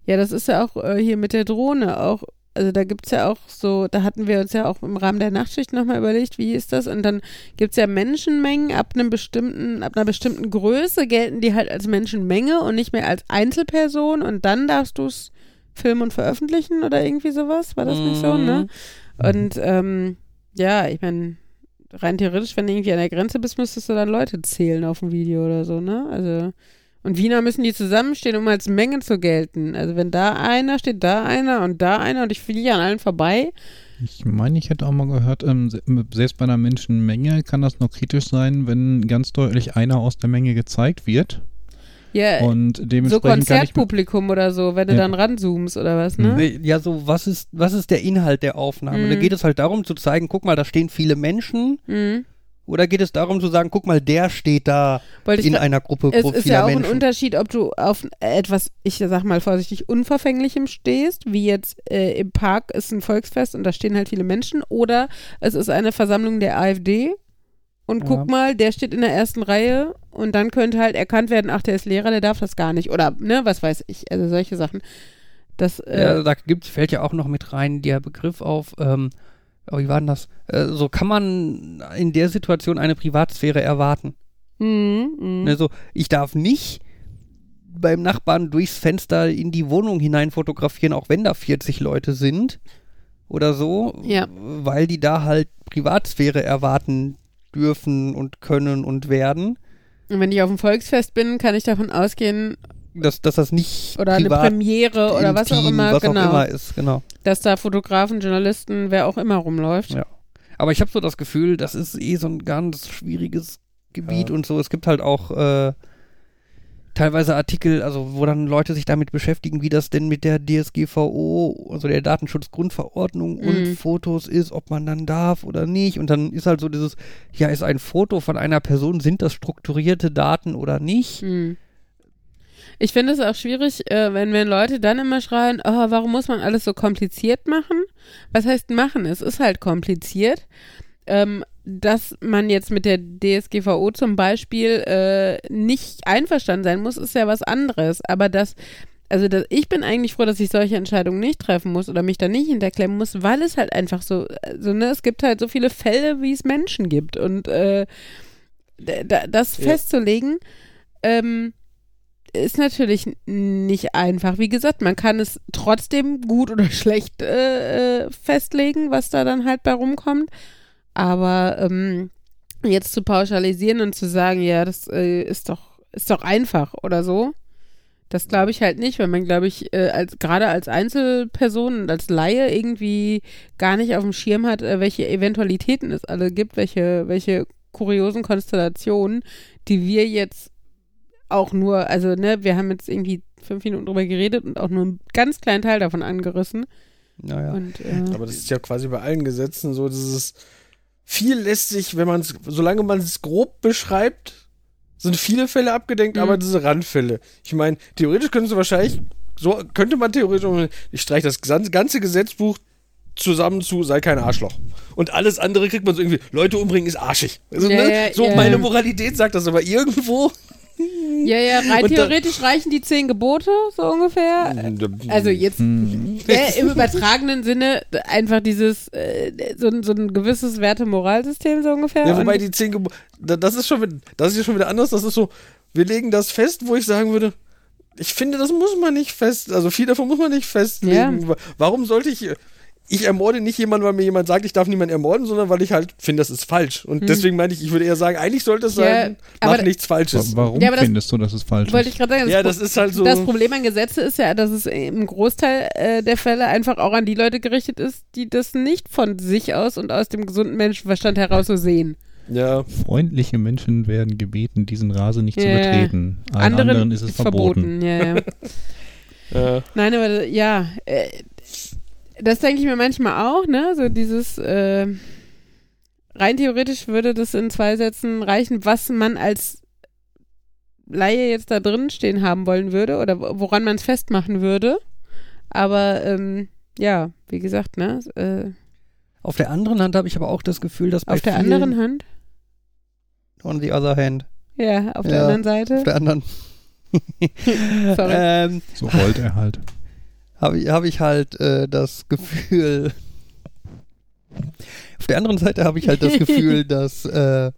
ja, das ist ja auch äh, hier mit der Drohne auch. Also da gibt es ja auch so, da hatten wir uns ja auch im Rahmen der Nachtschicht nochmal überlegt, wie ist das? Und dann gibt es ja Menschenmengen ab einem bestimmten, ab einer bestimmten Größe gelten die halt als Menschenmenge und nicht mehr als Einzelperson und dann darfst du es filmen und veröffentlichen oder irgendwie sowas. War das nicht so, ne? Und ähm, ja, ich meine, rein theoretisch, wenn du irgendwie an der Grenze bist, müsstest du dann Leute zählen auf dem Video oder so, ne? Also, und Wiener müssen die zusammenstehen, um als Menge zu gelten. Also wenn da einer steht, da einer und da einer und ich fliege an allen vorbei. Ich meine, ich hätte auch mal gehört, ähm, se- selbst bei einer Menschenmenge kann das noch kritisch sein, wenn ganz deutlich einer aus der Menge gezeigt wird. Ja, Und so dementsprechend kann ich mir, Konzertpublikum oder so, wenn du Ja. dann ranzoomst oder was, ne? Nee, Ja, so, was ist, was ist der Inhalt der Aufnahme? Mhm. Da geht es halt darum zu zeigen, guck mal, da stehen viele Menschen. Mhm. Oder geht es darum zu sagen, guck mal, der steht da in gra- einer Gruppe Es ist ja auch Menschen. ein Unterschied, ob du auf etwas, ich sag mal vorsichtig, Unverfänglichem stehst, wie jetzt äh, im Park ist ein Volksfest und da stehen halt viele Menschen, oder es ist eine Versammlung der AfD und Ja. guck mal, der steht in der ersten Reihe und dann könnte halt erkannt werden, ach, der ist Lehrer, der darf das gar nicht. Oder, ne, was weiß ich, also solche Sachen. Das, äh, Ja, da gibt's, fällt ja auch noch mit rein der Begriff auf, ähm, oh, wie war denn das? Äh, so kann man in der Situation eine Privatsphäre erwarten. mhm. Also ich darf nicht beim Nachbarn durchs Fenster in die Wohnung hinein fotografieren, auch wenn da 40 Leute sind oder so, Ja. weil die da halt Privatsphäre erwarten dürfen und können und werden. Und wenn ich auf dem Volksfest bin, kann ich davon ausgehen, Dass, dass das nicht oder eine Premiere oder was auch immer, was genau, auch immer ist, genau. dass da Fotografen, Journalisten, wer auch immer rumläuft. Ja. Aber ich habe so das Gefühl, das ist eh so ein ganz schwieriges Gebiet Ja. und so. Es gibt halt auch äh, teilweise Artikel, also wo dann Leute sich damit beschäftigen, wie das denn mit der DSGVO, also der Datenschutzgrundverordnung Mhm. und Fotos ist, ob man dann darf oder nicht. Und dann ist halt so dieses, ja, ist ein Foto von einer Person, sind das strukturierte Daten oder nicht? Hm. Ich finde es auch schwierig, äh, wenn, wenn Leute dann immer schreien, oh, warum muss man alles so kompliziert machen? Was heißt machen? Es ist halt kompliziert. Ähm, dass man jetzt mit der DSGVO zum Beispiel äh, nicht einverstanden sein muss, ist ja was anderes. Aber das, also das, ich bin eigentlich froh, dass ich solche Entscheidungen nicht treffen muss oder mich da nicht hinterklemmen muss, weil es halt einfach so, so ne, es gibt halt so viele Fälle, wie es Menschen gibt. Und äh, das Ja. festzulegen, ähm, ist natürlich nicht einfach. Wie gesagt, man kann es trotzdem gut oder schlecht äh, äh, festlegen, was da dann halt bei rumkommt. Aber ähm, jetzt zu pauschalisieren und zu sagen, ja, das äh, ist doch ist doch einfach oder so, Das glaube ich halt nicht, weil man, glaube ich, äh, als gerade als Einzelperson und als Laie irgendwie gar nicht auf dem Schirm hat, äh, welche Eventualitäten es alle gibt, welche, welche kuriosen Konstellationen, die wir jetzt auch nur, also ne, wir haben jetzt irgendwie fünf Minuten drüber geredet und auch nur einen ganz kleinen Teil davon angerissen. Naja. Und, äh, Aber das ist ja quasi bei allen Gesetzen so, dass es viel lässt sich, wenn man es, solange man es grob beschreibt, sind viele Fälle abgedenkt, Mhm. aber diese Randfälle. Ich meine, theoretisch können sie wahrscheinlich, so könnte man theoretisch, ich streiche das ganze Gesetzbuch zusammen zu, sei kein Arschloch. Und alles andere kriegt man so irgendwie, Leute umbringen ist arschig. Also, Ja, ne? ja, so, ja. meine Moralität sagt das aber irgendwo. ja, ja, rein Und da- theoretisch reichen die zehn Gebote, so ungefähr. Also jetzt äh, im übertragenen Sinne einfach dieses, äh, so, ein- so ein gewisses Werte-Moralsystem, so ungefähr. Ja, wobei die zehn Gebo da- das ist schon wieder, das ist ja schon wieder anders. Das ist so, wir legen das fest, wo ich sagen würde, ich finde, das muss man nicht fest, also viel davon muss man nicht festlegen. Wa- Warum sollte ich, ich ermorde nicht jemanden, weil mir jemand sagt, ich darf niemanden ermorden, sondern weil ich halt finde, das ist falsch. Und deswegen meine ich, ich würde eher sagen, eigentlich sollte es Hm. Ja, sein, aber- mach nichts Falsches. Wa- Warum Ja, das- findest du, dass es falsch Wollte ist? ich gerade sagen, Ja, Pro- das ist halt so. Das Problem an Gesetze ist ja, dass es im Großteil äh, der Fälle einfach auch an die Leute gerichtet ist, die das nicht von sich aus und aus dem gesunden Menschenverstand heraus so sehen. Ja, Freundliche Menschen werden gebeten, diesen Rasen nicht zu Ja. betreten. Allen anderen, ist es verboten. Ja, ja. ja. Nein, aber ja, äh, das denke ich mir manchmal auch, ne? So dieses, äh, rein theoretisch würde das in zwei Sätzen reichen, was man als Laie jetzt da drin stehen haben wollen würde oder wo- woran man es festmachen würde. Aber ähm, ja, wie gesagt, ne? Äh, Auf der anderen Hand habe ich aber auch das Gefühl, dass bei auf der anderen Hand. On the other hand. Ja, auf der Ja, anderen Seite. Auf der anderen. Sorry. ähm, So rollt er halt. Habe ich, hab ich halt äh, das Gefühl. Auf der anderen Seite habe ich halt das Gefühl, dass äh,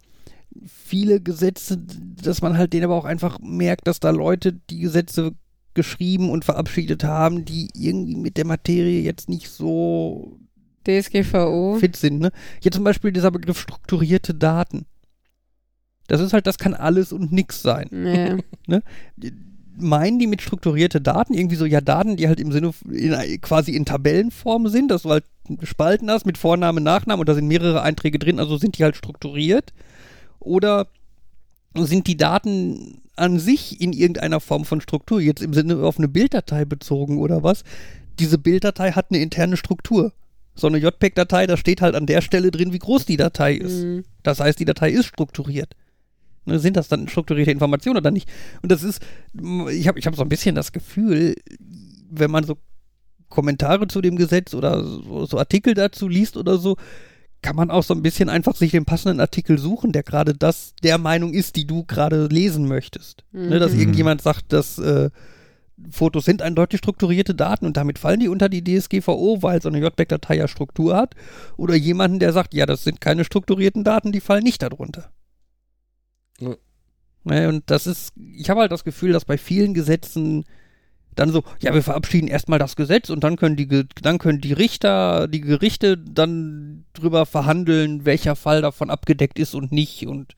viele Gesetze, dass man halt denen aber auch einfach merkt, dass da Leute die Gesetze geschrieben und verabschiedet haben, die irgendwie mit der Materie jetzt nicht so DSGVO. fit sind. Ne? Hier zum Beispiel dieser Begriff strukturierte Daten. Das ist halt, das kann alles und nix sein. Ja. Meinen die mit strukturierte Daten irgendwie so, ja, Daten, die halt im Sinne in, quasi in Tabellenform sind, dass du halt Spalten hast mit Vorname, Nachname und da sind mehrere Einträge drin, also sind die halt strukturiert? Oder sind die Daten an sich in irgendeiner Form von Struktur, jetzt im Sinne auf eine Bilddatei bezogen oder was? Diese Bilddatei hat eine interne Struktur. So eine JPEG-Datei, da steht halt an der Stelle drin, wie groß die Datei ist. Mhm. Das heißt, die Datei ist strukturiert. Ne, Sind das dann strukturierte Informationen oder nicht? Und das ist, ich habe ich hab so ein bisschen das Gefühl, wenn man so Kommentare zu dem Gesetz oder so, so Artikel dazu liest oder so, kann man auch so ein bisschen einfach sich den passenden Artikel suchen, der gerade das der Meinung ist, die du gerade lesen möchtest. Ne, dass Mhm. irgendjemand sagt, dass äh, Fotos sind eindeutig strukturierte Daten und damit fallen die unter die DSGVO, weil so eine JPEG-Datei ja Struktur hat. Oder jemanden, der sagt, ja, das sind keine strukturierten Daten, die fallen nicht darunter. Ja. Ne, und das ist, ich habe halt das Gefühl, dass bei vielen Gesetzen dann so, ja, wir verabschieden erstmal das Gesetz und dann können die, dann können die Richter, die Gerichte dann drüber verhandeln, welcher Fall davon abgedeckt ist und nicht. Und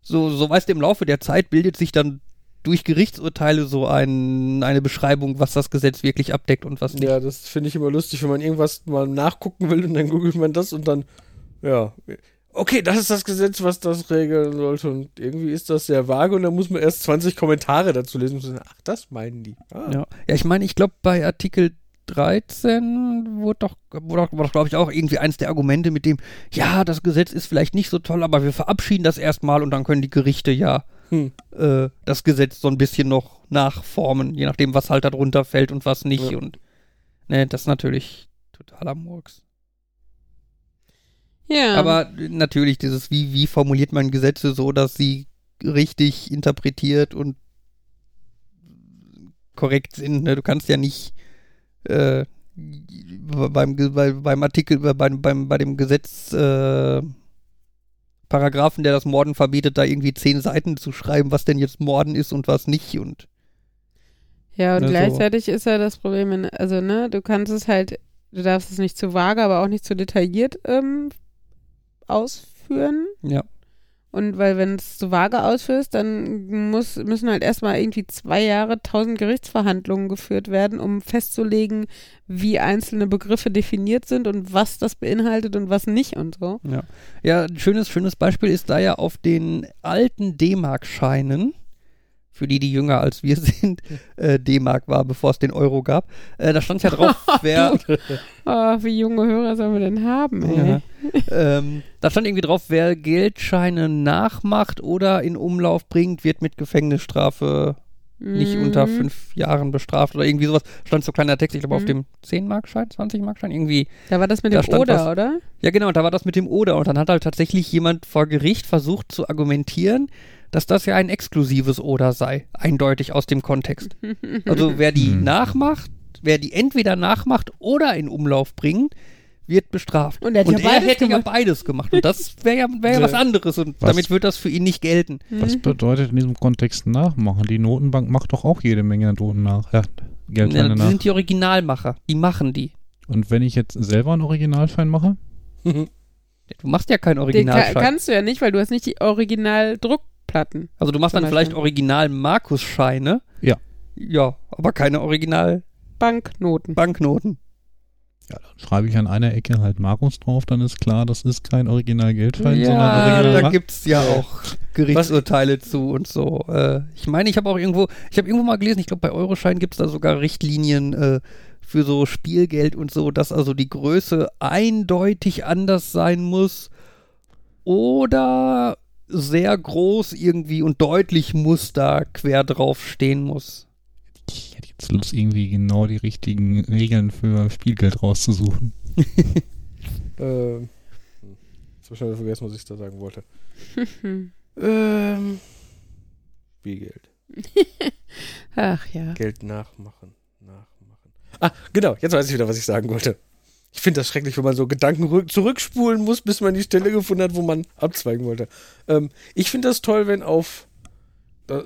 so, so weißt du, im Laufe der Zeit bildet sich dann durch Gerichtsurteile so ein, eine Beschreibung, was das Gesetz wirklich abdeckt und was nicht. Ja, das finde ich immer lustig, wenn man irgendwas mal nachgucken will und dann googelt man das und dann, ja, okay, das ist das Gesetz, was das regeln sollte und irgendwie ist das sehr vage und dann muss man erst 20 Kommentare dazu lesen so, ach, das meinen die. Ah. Ja, ja ich meine, ich glaube, bei Artikel 13 wurde doch, wurde doch glaube ich, auch irgendwie eins der Argumente mit dem, ja, das Gesetz ist vielleicht nicht so toll, aber wir verabschieden das erstmal und dann können die Gerichte ja Hm. äh, das Gesetz so ein bisschen noch nachformen, je nachdem, was halt darunter fällt und was nicht. Ja. Und ne, das ist natürlich totaler Murks. Ja. Aber natürlich, dieses, wie, wie formuliert man Gesetze so, dass sie richtig interpretiert und korrekt sind. Ne? Du kannst ja nicht äh, beim, bei, beim Artikel, bei, beim, bei dem Gesetz äh, Paragraphen, der das Morden verbietet, da irgendwie zehn Seiten zu schreiben, was denn jetzt Morden ist und was nicht. Und Ja, und Ne, so. gleichzeitig ist ja das Problem, in- also, ne, du kannst es halt, du darfst es nicht zu vage, aber auch nicht zu detailliert ähm, ausführen. ja. Und weil wenn es zu vage ausführst, dann muss, müssen halt erstmal irgendwie zwei Jahre tausend Gerichtsverhandlungen geführt werden, um festzulegen, wie einzelne Begriffe definiert sind und was das beinhaltet und was nicht und so. Ja, ja ein schönes, schönes Beispiel ist da ja auf den alten D-Mark-Scheinen, für die, die jünger als wir sind, äh, D-Mark war, bevor es den Euro gab. Äh, da stand ja drauf, wer, Oh, wie junge Hörer sollen wir denn haben, ey? Ja. ähm, da stand irgendwie drauf, wer Geldscheine nachmacht oder in Umlauf bringt, wird mit Gefängnisstrafe nicht Mhm. unter fünf Jahren bestraft oder irgendwie sowas. Stand so kleiner Text, ich glaube auf Mhm. dem 10-Markschein, 20-Markschein, irgendwie. Da war das mit Da dem Oder, was. oder? Ja, genau, da war das mit dem Oder. Und dann hat halt tatsächlich jemand vor Gericht versucht zu argumentieren, dass das ja ein exklusives Oder sei. Eindeutig aus dem Kontext. Also wer die Mhm. nachmacht, wer die entweder nachmacht oder in Umlauf bringt, wird bestraft. Und er ja beides hätte ja beides gemacht. Und das wäre ja, wär ja was anderes. Und Was? damit wird das für ihn nicht gelten. Was bedeutet in diesem Kontext nachmachen? Die Notenbank macht doch auch jede Menge Noten nach. Ja, Ja, Geldscheine die nach. sind die Originalmacher. Die machen die. Und wenn ich jetzt selber einen Originalschein mache? Du machst ja keinen Den Originalschein. kannst du ja nicht, weil du hast nicht die Originaldruckplatten. also du machst zum dann vielleicht Beispiel. Original-Markus-Scheine. Ja. Ja, aber keine Original-Banknoten. Banknoten. Ja, dann schreibe ich an einer Ecke halt Markus drauf, dann ist klar, das ist kein Original-Geldschein, sondern Ja, Original da gibt's ja auch Gerichtsurteile zu und so. Äh, ich meine, ich habe auch irgendwo, ich habe irgendwo mal gelesen, ich glaube bei Euroschein gibt's da sogar Richtlinien äh, für so Spielgeld und so, dass also die Größe eindeutig anders sein muss oder sehr groß irgendwie und deutlich Muster quer drauf stehen muss. Ich hätte jetzt Lust, irgendwie genau die richtigen Regeln für Spielgeld rauszusuchen. Ähm, hm. Jetzt habe ich schon wieder vergessen, was ich da sagen wollte. Ähm, Spielgeld. Ach ja. Geld nachmachen. Nachmachen. Ah, genau, jetzt weiß ich wieder, was ich sagen wollte. Ich finde das schrecklich, wenn man so Gedanken rück- zurückspulen muss, bis man die Stelle gefunden hat, wo man abzweigen wollte. Ähm, ich finde das toll, wenn auf, äh,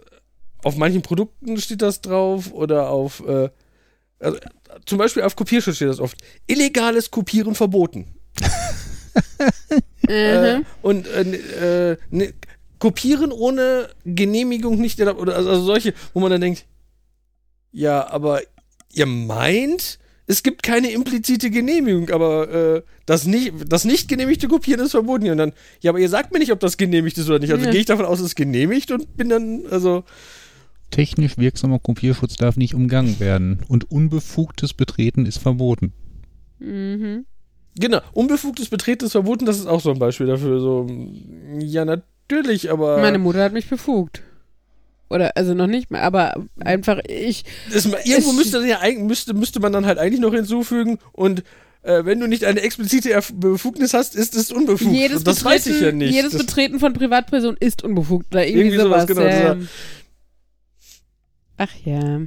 auf manchen Produkten steht das drauf oder auf, äh, also, äh, zum Beispiel auf Kopierschutz steht das oft. Illegales Kopieren verboten. Äh, Mhm. und äh, äh, ne, kopieren ohne Genehmigung nicht erlaubt. Oder also, also solche, wo man dann denkt, ja, aber ihr meint, es gibt keine implizite Genehmigung, aber äh, das, nicht, das nicht genehmigte Kopieren ist verboten. Und dann, ja, aber ihr sagt mir nicht, ob das genehmigt ist oder nicht. Also Ja. gehe ich davon aus, es ist genehmigt und bin dann, also, Technisch wirksamer Kopierschutz darf nicht umgangen werden und unbefugtes Betreten ist verboten. Mhm. genau, unbefugtes Betreten ist verboten, das ist auch so ein Beispiel dafür. So, ja, natürlich, aber. Meine Mutter hat mich befugt. Oder, also noch nicht mehr, aber einfach ich. Das, irgendwo müsste, ja, müsste, müsste man dann halt eigentlich noch hinzufügen und äh, wenn du nicht eine explizite Erf Befugnis hast, ist es unbefugt. Jedes, das Betreten, weiß ich ja nicht. jedes das, Betreten von Privatpersonen ist unbefugt. Oder irgendwie, Irgendwie sowas, sowas. genau, ähm. Ach ja.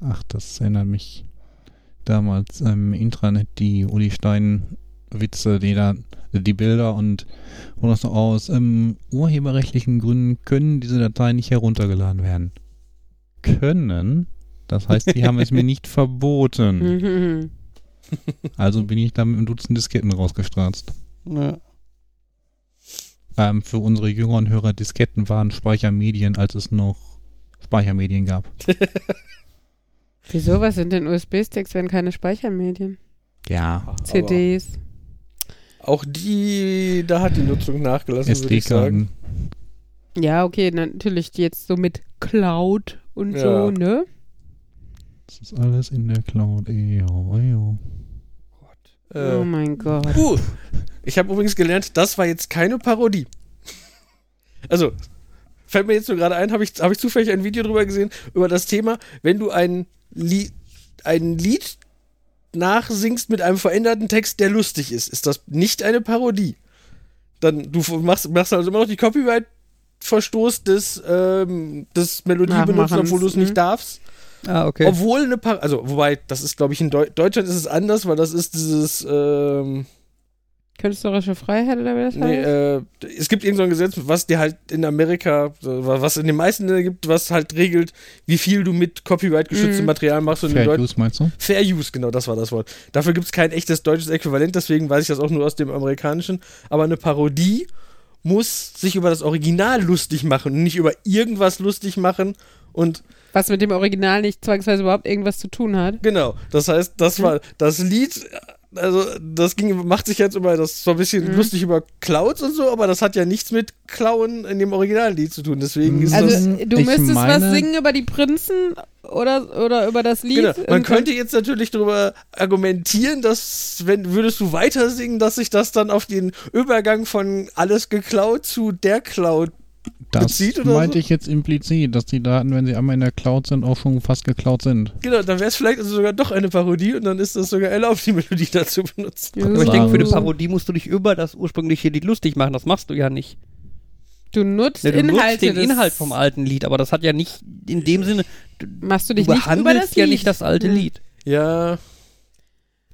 Ach, das erinnert mich damals im Intranet, die Uli Stein Witze, die da, die Bilder und wo das so aus ähm, urheberrechtlichen Gründen können diese Dateien nicht heruntergeladen werden. Können? Das heißt, die haben es mir nicht verboten. Also bin ich da mit einem Dutzend Disketten rausgestratzt. Ja. Ähm, für unsere jüngeren Hörer, Disketten waren Speichermedien, als es noch Speichermedien gab. Wieso? Was sind denn USB-Sticks, wenn keine Speichermedien? Ja. aber CDs. Auch die, da hat die Nutzung nachgelassen, würde ich sagen. SD-Karten. Ja, okay, natürlich jetzt so mit Cloud und Ja. so, ne? Das ist alles in der Cloud. Ejo, ejo. oh Äh, mein Gott. uh, ich habe übrigens gelernt, das war jetzt keine Parodie. Also, fällt mir jetzt nur gerade ein, habe ich, hab ich zufällig ein Video drüber gesehen, über das Thema, wenn du ein, Lied ein Lied nachsingst mit einem veränderten Text, der lustig ist, ist das nicht eine Parodie. Dann, du machst, machst also immer noch die Copyright-Verstoß des, ähm, des Melodiebenutzers, Nachmachens, obwohl du es mhm. nicht darfst. Ah, okay. Obwohl eine Par also wobei, das ist, glaube ich, in Deu Deutschland ist es anders, weil das ist dieses, ähm, Künstlerische Freiheit oder wie das nee, heißt? äh, es gibt irgend so ein Gesetz, was dir halt in Amerika, was in den meisten Ländern gibt, was halt regelt, wie viel du mit Copyright geschütztem Mhm. Material machst. Und Fair Deut- Use meinst du? Fair Use, genau, das war das Wort. Dafür gibt es kein echtes deutsches Äquivalent, deswegen weiß ich das auch nur aus dem amerikanischen. Aber eine Parodie muss sich über das Original lustig machen und nicht über irgendwas lustig machen und Was mit dem Original nicht zwangsweise überhaupt irgendwas zu tun hat. Genau, das heißt, das war das Lied, also das ging, macht sich jetzt über das so ein bisschen Mhm. lustig über Clouds und so, aber das hat ja nichts mit Klauen in dem Originallied zu tun. Deswegen ist Also das. du müsstest was meine- singen über die Prinzen oder, oder über das Lied. Genau. Man und könnte jetzt natürlich darüber argumentieren, dass, wenn würdest du weiter singen, dass sich das dann auf den Übergang von alles geklaut zu der Cloud Das bezieht oder meinte so? ich jetzt implizit, dass die Daten, wenn sie einmal in der Cloud sind, auch schon fast geklaut sind. Genau, dann wäre es vielleicht also sogar doch eine Parodie und dann ist das sogar erlaubt, die Melodie dazu benutzen. dann- Aber ich denke, für eine Parodie musst du dich über das ursprüngliche Lied lustig machen. Das machst du ja nicht. Du nutzt Ne, du Inhalte. nutzt den Inhalt vom alten Lied, aber das hat ja nicht in dem Sinne, du, Machst du du dich nicht über behandelst das ja Lied. nicht das alte Hm. Lied. Ja,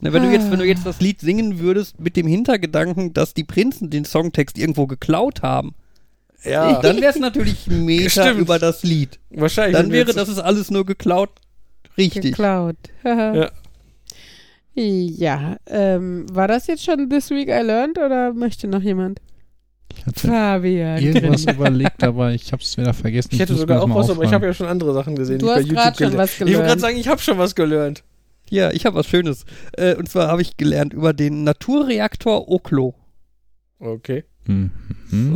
Ne, wenn, du jetzt, wenn du Ah. jetzt das Lied singen würdest mit dem Hintergedanken, dass die Prinzen den Songtext irgendwo geklaut haben, ja, dann wäre es natürlich Meter Stimmt. über das Lied. wahrscheinlich. Dann wäre das ist alles nur geklaut. Richtig. Geklaut. Haha. Ja. Ja, ähm, war das jetzt schon This Week I Learned oder möchte noch jemand? Ich hatte Fabian. irgendwas überlegt, aber ich habe es wieder vergessen. Ich hätte mir sogar auch was, aber ich habe ja schon andere Sachen gesehen. Du ich hast grad schon gelernt. was Ich wollte gerade gelernt. sagen, ich habe schon was gelernt. Ja, ich habe was Schönes. Äh, und zwar habe ich gelernt über den Naturreaktor Oklo. Okay. Mhm.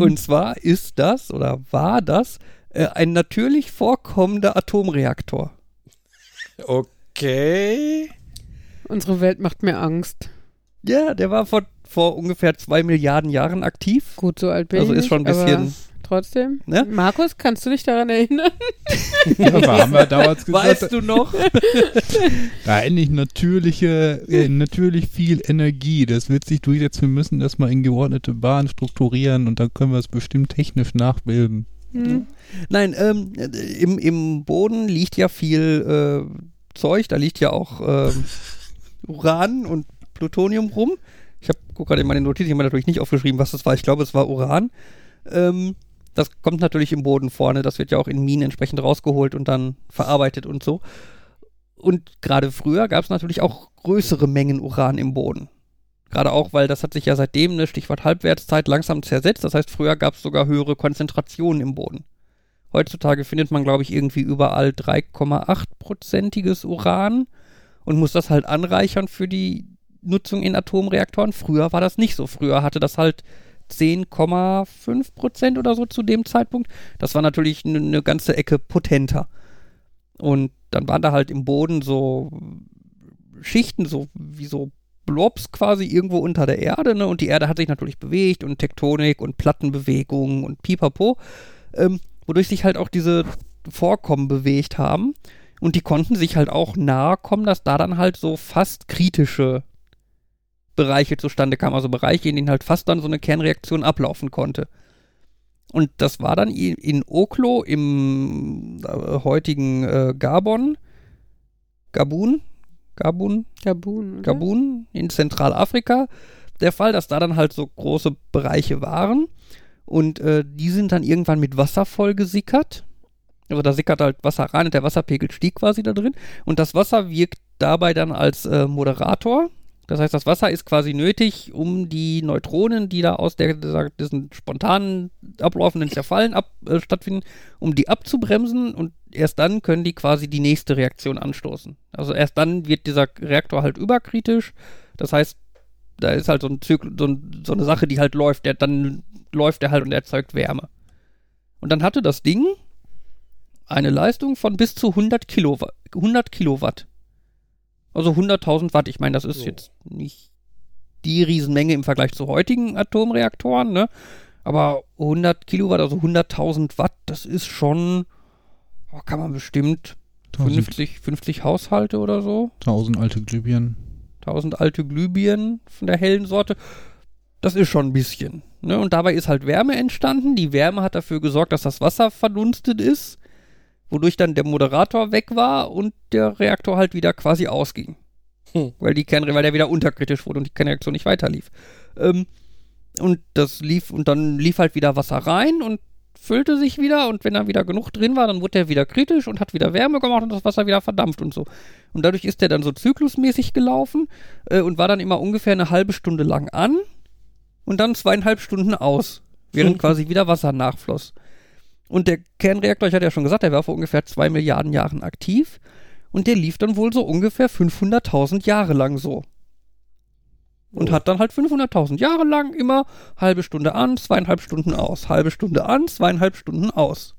Und zwar ist das oder war das äh, ein natürlich vorkommender Atomreaktor. Okay. Unsere Welt macht mir Angst. Ja, der war vor, vor ungefähr zwei Milliarden Jahren aktiv. Gut, so alt bin Also ich ist schon ein bisschen- aber Trotzdem. Ne? Markus, kannst du dich daran erinnern? ja, aber haben wir damals gesagt, Weißt du noch? da endlich natürliche, äh, natürlich viel Energie. Das wird sich durchsetzen. Wir müssen das mal in geordnete Bahnen strukturieren und dann können wir es bestimmt technisch nachbilden. Hm. Nein, ähm, äh, im, im Boden liegt ja viel äh, Zeug. Da liegt ja auch ähm, Uran und Plutonium rum. Ich habe guck gerade in meine Notizen, ich habe mir natürlich nicht aufgeschrieben, was das war. Ich glaube, es war Uran. Ähm, das kommt natürlich im Boden vorne. Das wird ja auch in Minen entsprechend rausgeholt und dann verarbeitet und so. Und gerade früher gab es natürlich auch größere Mengen Uran im Boden. Gerade auch, weil das hat sich ja seitdem, ne, Stichwort Halbwertszeit, langsam zersetzt. Das heißt, früher gab es sogar höhere Konzentrationen im Boden. Heutzutage findet man, glaube ich, irgendwie überall 3,8-prozentiges Uran und muss das halt anreichern für die Nutzung in Atomreaktoren. Früher war das nicht so. Früher hatte das halt 10,5 Prozent oder so zu dem Zeitpunkt. Das war natürlich eine ne ganze Ecke potenter. Und dann waren da halt im Boden so Schichten, so wie so Blobs quasi irgendwo unter der Erde, ne? Und die Erde hat sich natürlich bewegt und Tektonik und Plattenbewegungen und Pipapo, ähm, wodurch sich halt auch diese Vorkommen bewegt haben. Und die konnten sich halt auch nahe kommen, dass da dann halt so fast kritische Bereiche zustande kamen. Also Bereiche, in denen halt fast dann so eine Kernreaktion ablaufen konnte. Und das war dann in Oklo im äh, heutigen äh, Gabon, Gabun, Gabun, Gabun. oder? Gabun in Zentralafrika der Fall, dass da dann halt so große Bereiche waren und äh, die sind dann irgendwann mit Wasser voll gesickert. Also da sickert halt Wasser rein und der Wasserpegel stieg quasi da drin und das Wasser wirkt dabei dann als äh, Moderator. Das heißt, das Wasser ist quasi nötig, um die Neutronen, die da aus der, dieser, diesen spontanen ablaufenden Zerfallen ab, äh, stattfinden, um die abzubremsen und erst dann können die quasi die nächste Reaktion anstoßen. Also erst dann wird dieser Reaktor halt überkritisch. Das heißt, da ist halt so, ein Zyklus, so, ein, so eine Sache, die halt läuft. Der, dann läuft der halt und erzeugt Wärme. Und dann hatte das Ding eine Leistung von bis zu 100 Kilowatt. 100 Kilowatt. Also 100.000 Watt. Ich meine, das ist So. jetzt nicht die Riesenmenge im Vergleich zu heutigen Atomreaktoren, ne? Aber 100 Kilowatt, also 100.000 Watt, das ist schon, oh, kann man bestimmt 1000, 50, 50 Haushalte oder so. 1000 alte Glühbirnen. 1000 alte Glühbirnen von der hellen Sorte. Das ist schon ein bisschen. Ne? Und dabei ist halt Wärme entstanden. Die Wärme hat dafür gesorgt, dass das Wasser verdunstet ist, wodurch dann der Moderator weg war und der Reaktor halt wieder quasi ausging. Hm. Weil, die Kernre weil der wieder unterkritisch wurde und die Kernreaktion nicht weiterlief. Ähm, und das lief, und dann lief halt wieder Wasser rein und füllte sich wieder und wenn da wieder genug drin war, dann wurde der wieder kritisch und hat wieder Wärme gemacht und das Wasser wieder verdampft und so. Und dadurch ist der dann so zyklusmäßig gelaufen äh, und war dann immer ungefähr eine halbe Stunde lang an und dann zweieinhalb Stunden aus. während quasi wieder Wasser nachfloss. Und der Kernreaktor, ich hatte ja schon gesagt, der war vor ungefähr zwei Milliarden Jahren aktiv und der lief dann wohl so ungefähr 500.000 Jahre lang so. Und Oh. hat dann halt 500.000 Jahre lang immer halbe Stunde an, zweieinhalb Stunden aus, halbe Stunde an, zweieinhalb Stunden aus.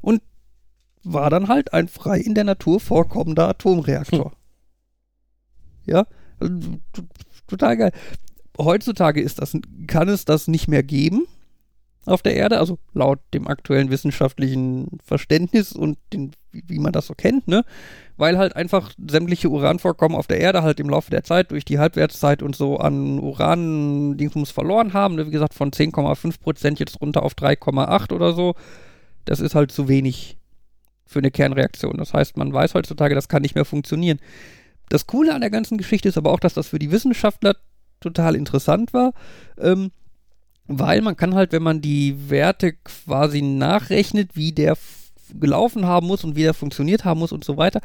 Und war dann halt ein frei in der Natur vorkommender Atomreaktor. Ja, also, total geil. Heutzutage ist das, kann es das nicht mehr geben auf der Erde, also laut dem aktuellen wissenschaftlichen Verständnis und den, wie man das so kennt, ne? Weil halt einfach sämtliche Uranvorkommen auf der Erde halt im Laufe der Zeit durch die Halbwertszeit und so an Uran-Dingsbums verloren haben. Ne? Wie gesagt, von 10,5 Prozent jetzt runter auf 3,8 oder so. Das ist halt zu wenig für eine Kernreaktion. Das heißt, man weiß heutzutage, das kann nicht mehr funktionieren. Das Coole an der ganzen Geschichte ist aber auch, dass das für die Wissenschaftler total interessant war, ähm, weil man kann halt, wenn man die Werte quasi nachrechnet, wie der gelaufen haben muss und wie der funktioniert haben muss und so weiter,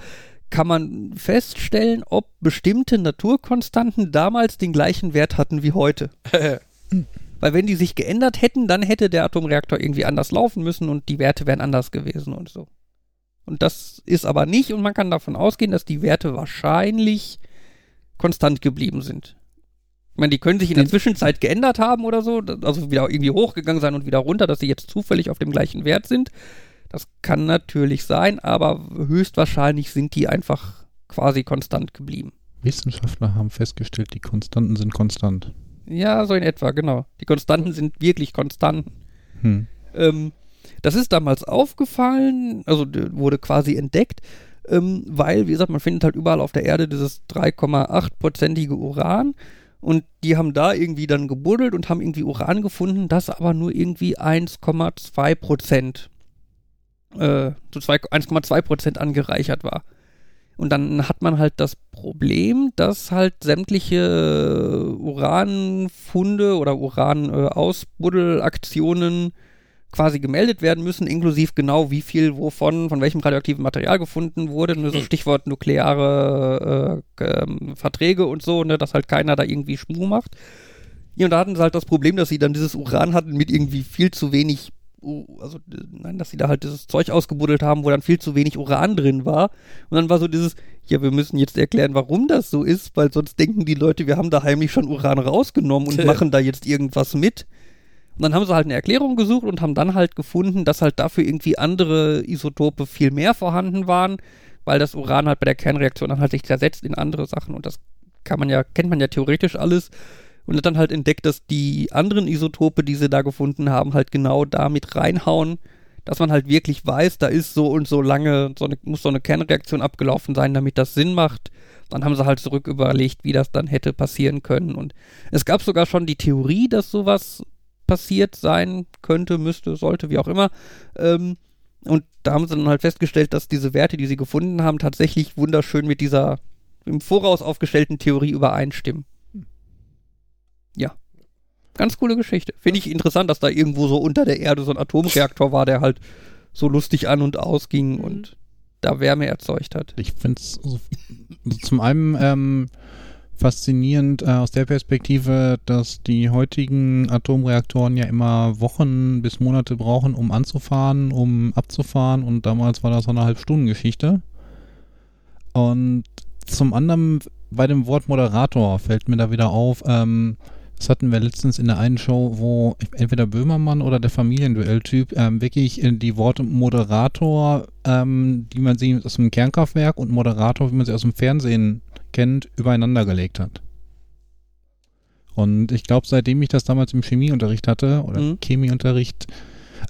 kann man feststellen, ob bestimmte Naturkonstanten damals den gleichen Wert hatten wie heute. Weil wenn die sich geändert hätten, dann hätte der Atomreaktor irgendwie anders laufen müssen und die Werte wären anders gewesen und so. Und das ist aber nicht und man kann davon ausgehen, dass die Werte wahrscheinlich konstant geblieben sind. Ich meine, die können sich in der Zwischenzeit geändert haben oder so, also wieder irgendwie hochgegangen sein und wieder runter, dass sie jetzt zufällig auf dem gleichen Wert sind. Das kann natürlich sein, aber höchstwahrscheinlich sind die einfach quasi konstant geblieben. Wissenschaftler haben festgestellt, die Konstanten sind konstant. Ja, so in etwa, genau. Die Konstanten sind wirklich Konstanten. Hm. Ähm, das ist damals aufgefallen, also wurde quasi entdeckt, ähm, weil, wie gesagt, man findet halt überall auf der Erde dieses 3,8-prozentige Uran und die haben da irgendwie dann gebuddelt und haben irgendwie Uran gefunden, das aber nur irgendwie 1,2 Prozent, äh, zu zwei- 1,2 Prozent angereichert war. Und dann hat man halt das Problem, dass halt sämtliche Uranfunde oder Uran-Ausbuddelaktionen quasi gemeldet werden müssen, inklusive genau wie viel wovon, von welchem radioaktiven Material gefunden wurde. Nur so Stichwort nukleare äh, ähm, Verträge und so, ne, dass halt keiner da irgendwie Schmuh macht. Ja, und da hatten sie halt das Problem, dass sie dann dieses Uran hatten mit irgendwie viel zu wenig, also äh, nein, dass sie da halt dieses Zeug ausgebuddelt haben, wo dann viel zu wenig Uran drin war. Und dann war so dieses, ja, wir müssen jetzt erklären, warum das so ist, weil sonst denken die Leute, wir haben da heimlich schon Uran rausgenommen und machen da jetzt irgendwas mit. Und dann haben sie halt eine Erklärung gesucht und haben dann halt gefunden, dass halt dafür irgendwie andere Isotope viel mehr vorhanden waren, weil das Uran halt bei der Kernreaktion dann halt sich zersetzt in andere Sachen und das kann man ja, kennt man ja theoretisch alles und hat dann halt entdeckt, dass die anderen Isotope, die sie da gefunden haben, halt genau da mit reinhauen, dass man halt wirklich weiß, da ist so und so lange, so eine, muss so eine Kernreaktion abgelaufen sein, damit das Sinn macht. Dann haben sie halt zurück überlegt, wie das dann hätte passieren können. Und es gab sogar schon die Theorie, dass sowas passiert sein könnte, müsste, sollte, wie auch immer. Ähm, und da haben sie dann halt festgestellt, dass diese Werte, die sie gefunden haben, tatsächlich wunderschön mit dieser im Voraus aufgestellten Theorie übereinstimmen. Ja. Ganz coole Geschichte. Finde ich interessant, dass da irgendwo so unter der Erde so ein Atomreaktor war, der halt so lustig an und ausging Mhm. und da Wärme erzeugt hat. Ich finde es so, also zum einen ähm, faszinierend äh, aus der Perspektive, dass die heutigen Atomreaktoren ja immer Wochen bis Monate brauchen, um anzufahren, um abzufahren und damals war das so eine Halbstundengeschichte. Und zum anderen bei dem Wort Moderator fällt mir da wieder auf, ähm, das hatten wir letztens in der einen Show, wo entweder Böhmermann oder der Familienduell-Typ ähm, wirklich äh, die Worte Moderator, ähm, die man sie aus dem Kernkraftwerk und Moderator, wie man sie aus dem Fernsehen kennt, übereinander gelegt hat. Und ich glaube, seitdem ich das damals im Chemieunterricht hatte oder Mhm. Chemieunterricht,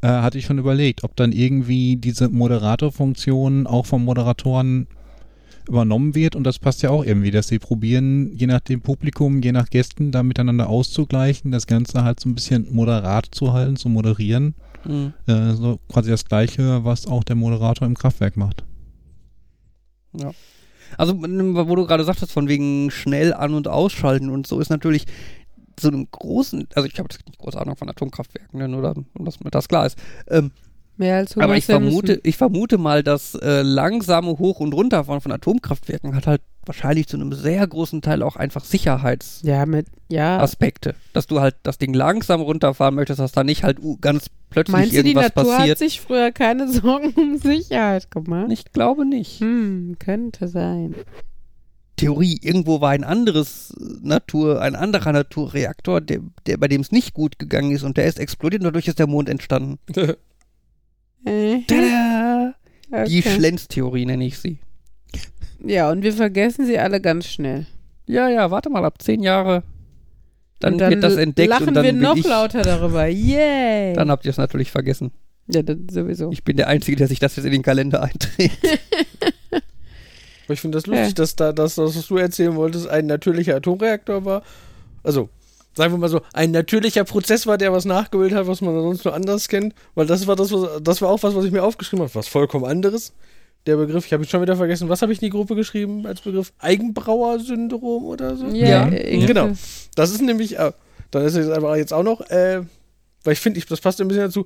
äh, hatte ich schon überlegt, ob dann irgendwie diese Moderatorfunktion auch vom Moderatoren übernommen wird und das passt ja auch irgendwie, dass sie probieren, je nach dem Publikum, je nach Gästen, da miteinander auszugleichen, das Ganze halt so ein bisschen moderat zu halten, zu moderieren. Mhm. Äh, so quasi das Gleiche, was auch der Moderator im Kraftwerk macht. Also, wo du gerade sagtest, von wegen schnell an- und ausschalten und so, ist natürlich so einem großen, also ich habe jetzt nicht große Ahnung von Atomkraftwerken, ne, nur da, dass mir das klar ist. Ähm, Mehr als aber ich vermute, ich vermute mal, dass äh, langsame Hoch- und Runterfahren von Atomkraftwerken hat halt wahrscheinlich zu einem sehr großen Teil auch einfach Sicherheitsaspekte, Ja, mit, ja. dass du halt das Ding langsam runterfahren möchtest, dass da nicht halt uh, ganz plötzlich Meinst du, die irgendwas Natur hat passiert. sich früher keine Sorgen um Sicherheit gemacht? Ich glaube nicht. Hm, könnte sein. Theorie, irgendwo war ein anderes äh, Natur, ein anderer Naturreaktor, der, der bei dem es nicht gut gegangen ist und der ist explodiert und dadurch ist der Mond entstanden. Äh, Tada! Die okay. Schlenz-Theorie nenne ich sie. Ja, und wir vergessen sie alle ganz schnell. Ja, ja, warte mal, ab zehn Jahre. Dann, dann wird das entdeckt lachen und dann wir bin noch ich, lauter darüber. Yay! Dann habt ihr es natürlich vergessen. ja, sowieso. Ich bin der Einzige, der sich das jetzt in den Kalender einträgt. Ich finde das lustig, Ja. dass da das, was du erzählen wolltest, ein natürlicher Atomreaktor war. Also, sagen wir mal so, ein natürlicher Prozess war, der was nachgebildet hat, was man sonst nur anders kennt. Weil das war das, was, das war auch was, was ich mir aufgeschrieben habe, was vollkommen anderes. Der Begriff, ich habe ihn schon wieder vergessen. Was habe ich in die Gruppe geschrieben als Begriff? Eigenbrauer-Syndrom oder so? Ja, Ja, irgendwie. genau. Das ist nämlich, äh, dann ist es einfach jetzt auch noch, äh, weil ich finde, ich, das passt ein bisschen dazu,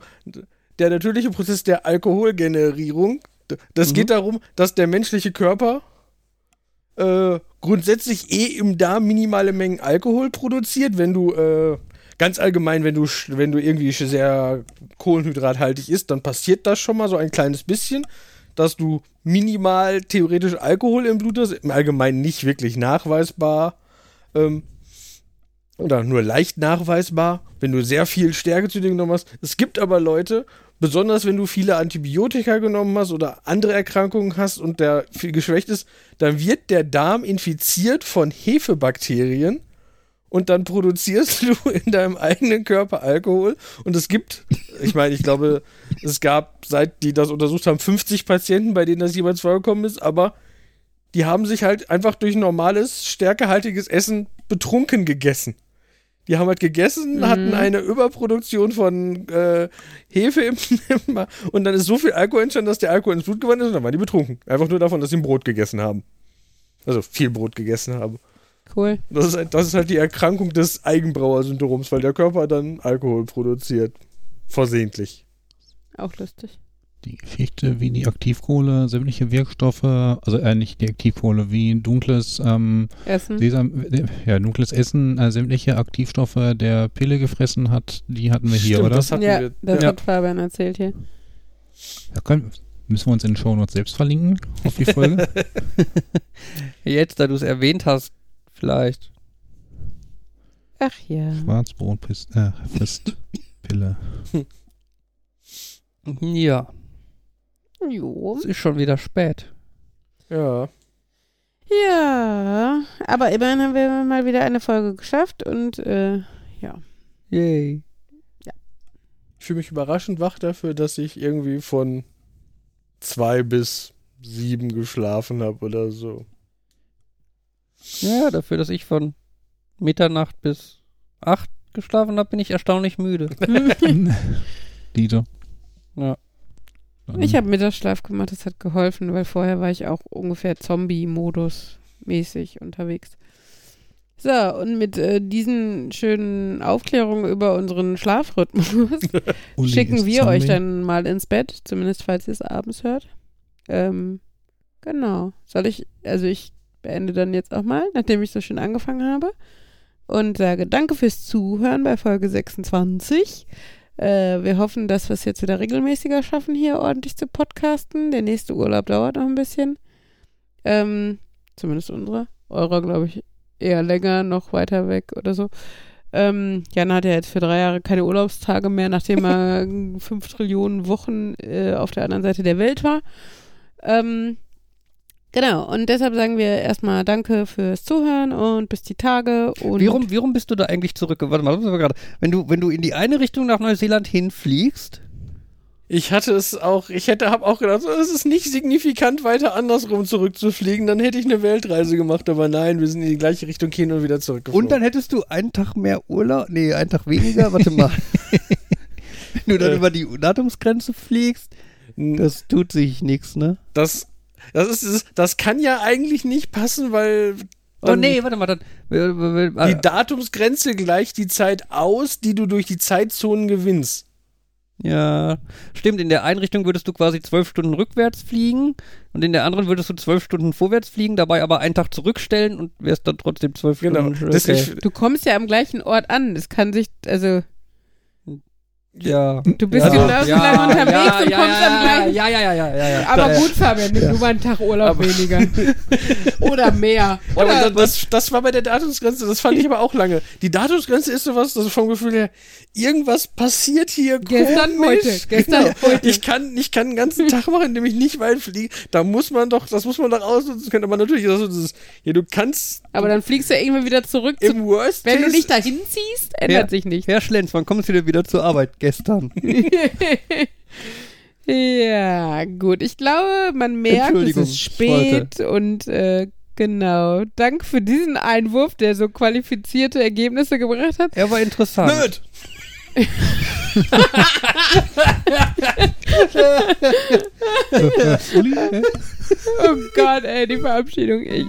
der natürliche Prozess der Alkoholgenerierung. Das Mhm. geht darum, dass der menschliche Körper äh, grundsätzlich eh im Darm minimale Mengen Alkohol produziert, wenn du äh, ganz allgemein, wenn du wenn du irgendwie sehr kohlenhydrathaltig isst, dann passiert das schon mal so ein kleines bisschen, dass du minimal theoretisch Alkohol im Blut hast, im Allgemeinen nicht wirklich nachweisbar. Ähm, oder nur leicht nachweisbar, wenn du sehr viel Stärke zu dir genommen hast. Es gibt aber Leute, besonders wenn du viele Antibiotika genommen hast oder andere Erkrankungen hast und der viel geschwächt ist, dann wird der Darm infiziert von Hefebakterien und dann produzierst du in deinem eigenen Körper Alkohol und es gibt, ich meine, ich glaube, es gab, seit die das untersucht haben, 50 Patienten, bei denen das jemals vorgekommen ist, aber die haben sich halt einfach durch normales, stärkehaltiges Essen betrunken gegessen. Die haben halt gegessen, Mhm. hatten eine Überproduktion von äh, Hefe im, im und dann ist so viel Alkohol entstanden, dass der Alkohol ins Blut gewandert ist und dann waren die betrunken. Einfach nur davon, dass sie ein Brot gegessen haben. Also viel Brot gegessen haben. Cool. Das ist, halt, das ist halt die Erkrankung des Eigenbrauer-Syndroms, weil der Körper dann Alkohol produziert. Versehentlich. Auch lustig. Die Geschichte, wie die Aktivkohle sämtliche Wirkstoffe, also äh, nicht die Aktivkohle, wie dunkles ähm, Essen. Sesam, äh, ja, dunkles Essen äh, sämtliche Aktivstoffe der Pille gefressen hat, die hatten wir hier, Stimmt, oder? das hatten ja, wir. das ja. hat Fabian erzählt hier. Ja, können, müssen wir uns in den Shownotes selbst verlinken auf die Folge? Jetzt, da du es erwähnt hast, vielleicht. Ach ja. Schwarzbrot pisst, äh, frisst Pille. Ja, Jo. es ist schon wieder spät. ja. Ja, aber immerhin haben wir mal wieder eine Folge geschafft und äh, ja. Yay. Ich fühle mich überraschend wach dafür, dass ich irgendwie von zwei bis sieben geschlafen habe oder so. Ja, dafür, dass ich von Mitternacht bis acht geschlafen habe, bin ich erstaunlich müde. Dieter. Ja. Dann- Ich habe Mittagsschlaf gemacht, das hat geholfen, weil vorher war ich auch ungefähr Zombie-Modus mäßig unterwegs. So, und mit äh, diesen schönen Aufklärungen über unseren Schlafrhythmus Uli schicken wir euch Zombie. dann mal ins Bett, zumindest falls ihr es abends hört. Ähm, genau. Soll ich, also ich beende dann jetzt auch mal, nachdem ich so schön angefangen habe und sage danke fürs Zuhören bei Folge 26. Äh, wir hoffen, dass wir es jetzt wieder regelmäßiger schaffen, hier ordentlich zu podcasten. Der nächste Urlaub dauert noch ein bisschen. Ähm, zumindest unsere. Eurer, glaube ich, eher länger, noch weiter weg oder so. Ähm, Jan hat ja jetzt für drei Jahre keine Urlaubstage mehr, nachdem er fünf Trillionen Wochen äh, auf der anderen Seite der Welt war. Ähm, genau, und deshalb sagen wir erstmal Danke fürs Zuhören und bis die Tage. Und Wie rum, wie rum bist du da eigentlich zurück? Warte mal, mal gerade. Wenn du, wenn du in die eine Richtung nach Neuseeland hinfliegst, Ich hatte es auch, ich hätte, hab auch gedacht, so, es ist nicht signifikant weiter andersrum zurückzufliegen, dann hätte ich eine Weltreise gemacht, aber nein, wir sind in die gleiche Richtung hin und wieder zurückgeflogen. und dann hättest du einen Tag mehr Urlaub, nee, einen Tag weniger, warte mal. wenn du dann Äh. über die Datumsgrenze fliegst, das tut sich nichts, ne? das, das ist, das, das kann ja eigentlich nicht passen, weil Oh nee, warte mal, dann. die äh, Datumsgrenze gleicht die Zeit aus, die du durch die Zeitzonen gewinnst. Ja, stimmt. In der Einrichtung würdest du quasi zwölf Stunden rückwärts fliegen und in der anderen würdest du zwölf Stunden vorwärts fliegen, dabei aber einen Tag zurückstellen und wärst dann trotzdem zwölf Genau. Stunden. Das, okay. Du kommst ja am gleichen Ort an. Das kann sich, also ja. du bist ja. genauso ja, lange unterwegs ja, und ja, kommst ja, am gleichen. Ja, ja, ja, ja, ja, ja. Aber ja. gut, Fabian, nimm du mal einen Tag Urlaub Aber- weniger. Oder mehr. Oder das, das, das war bei der Datumsgrenze, das fand ich aber auch lange. Die Datumsgrenze ist sowas, also vom Gefühl her, irgendwas passiert hier Gestern, komisch. heute. Gestern, Genau. heute. Ich kann, ich kann den ganzen Tag machen, indem ich nicht weit fliege. Da muss man doch, das muss man doch ausnutzen können. Aber natürlich ist das so dieses, ja, du kannst aber dann fliegst du irgendwann wieder zurück. Zu, im Worst wenn du dich dahin ziehst, ändert Ja. sich nichts. Herr Schlenz, wann kommst du denn wieder zur Arbeit? Gestern. ja, gut. Ich glaube, man merkt, es ist spät und äh, genau. Dank für diesen Einwurf, der so qualifizierte Ergebnisse gebracht hat. Er war interessant. Nerd. Uli? Oh Gott, ey, die Verabschiedung. Ich,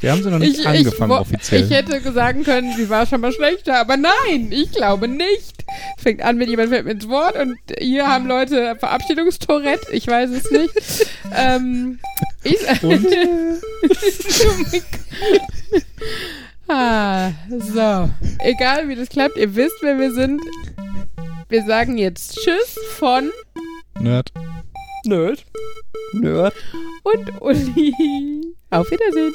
Wir haben sie noch nicht ich, angefangen ich, offiziell. Ich hätte sagen können, sie war schon mal schlechter, aber nein, ich glaube nicht. Es fängt an mit jemand fällt mir ins Wort und hier haben Leute Verabschiedungstourette, ich weiß es nicht. ähm, ich, Und? ah, so. Egal wie das klappt, ihr wisst, wer wir sind. Wir sagen jetzt Tschüss von Nerd. Nerd. Nerd. und Uli. Auf Wiedersehen.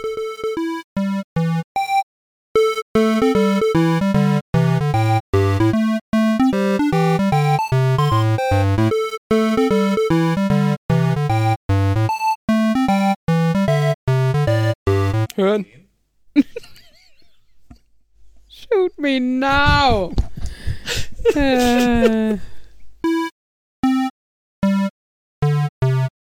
Hören. Shoot me now. äh.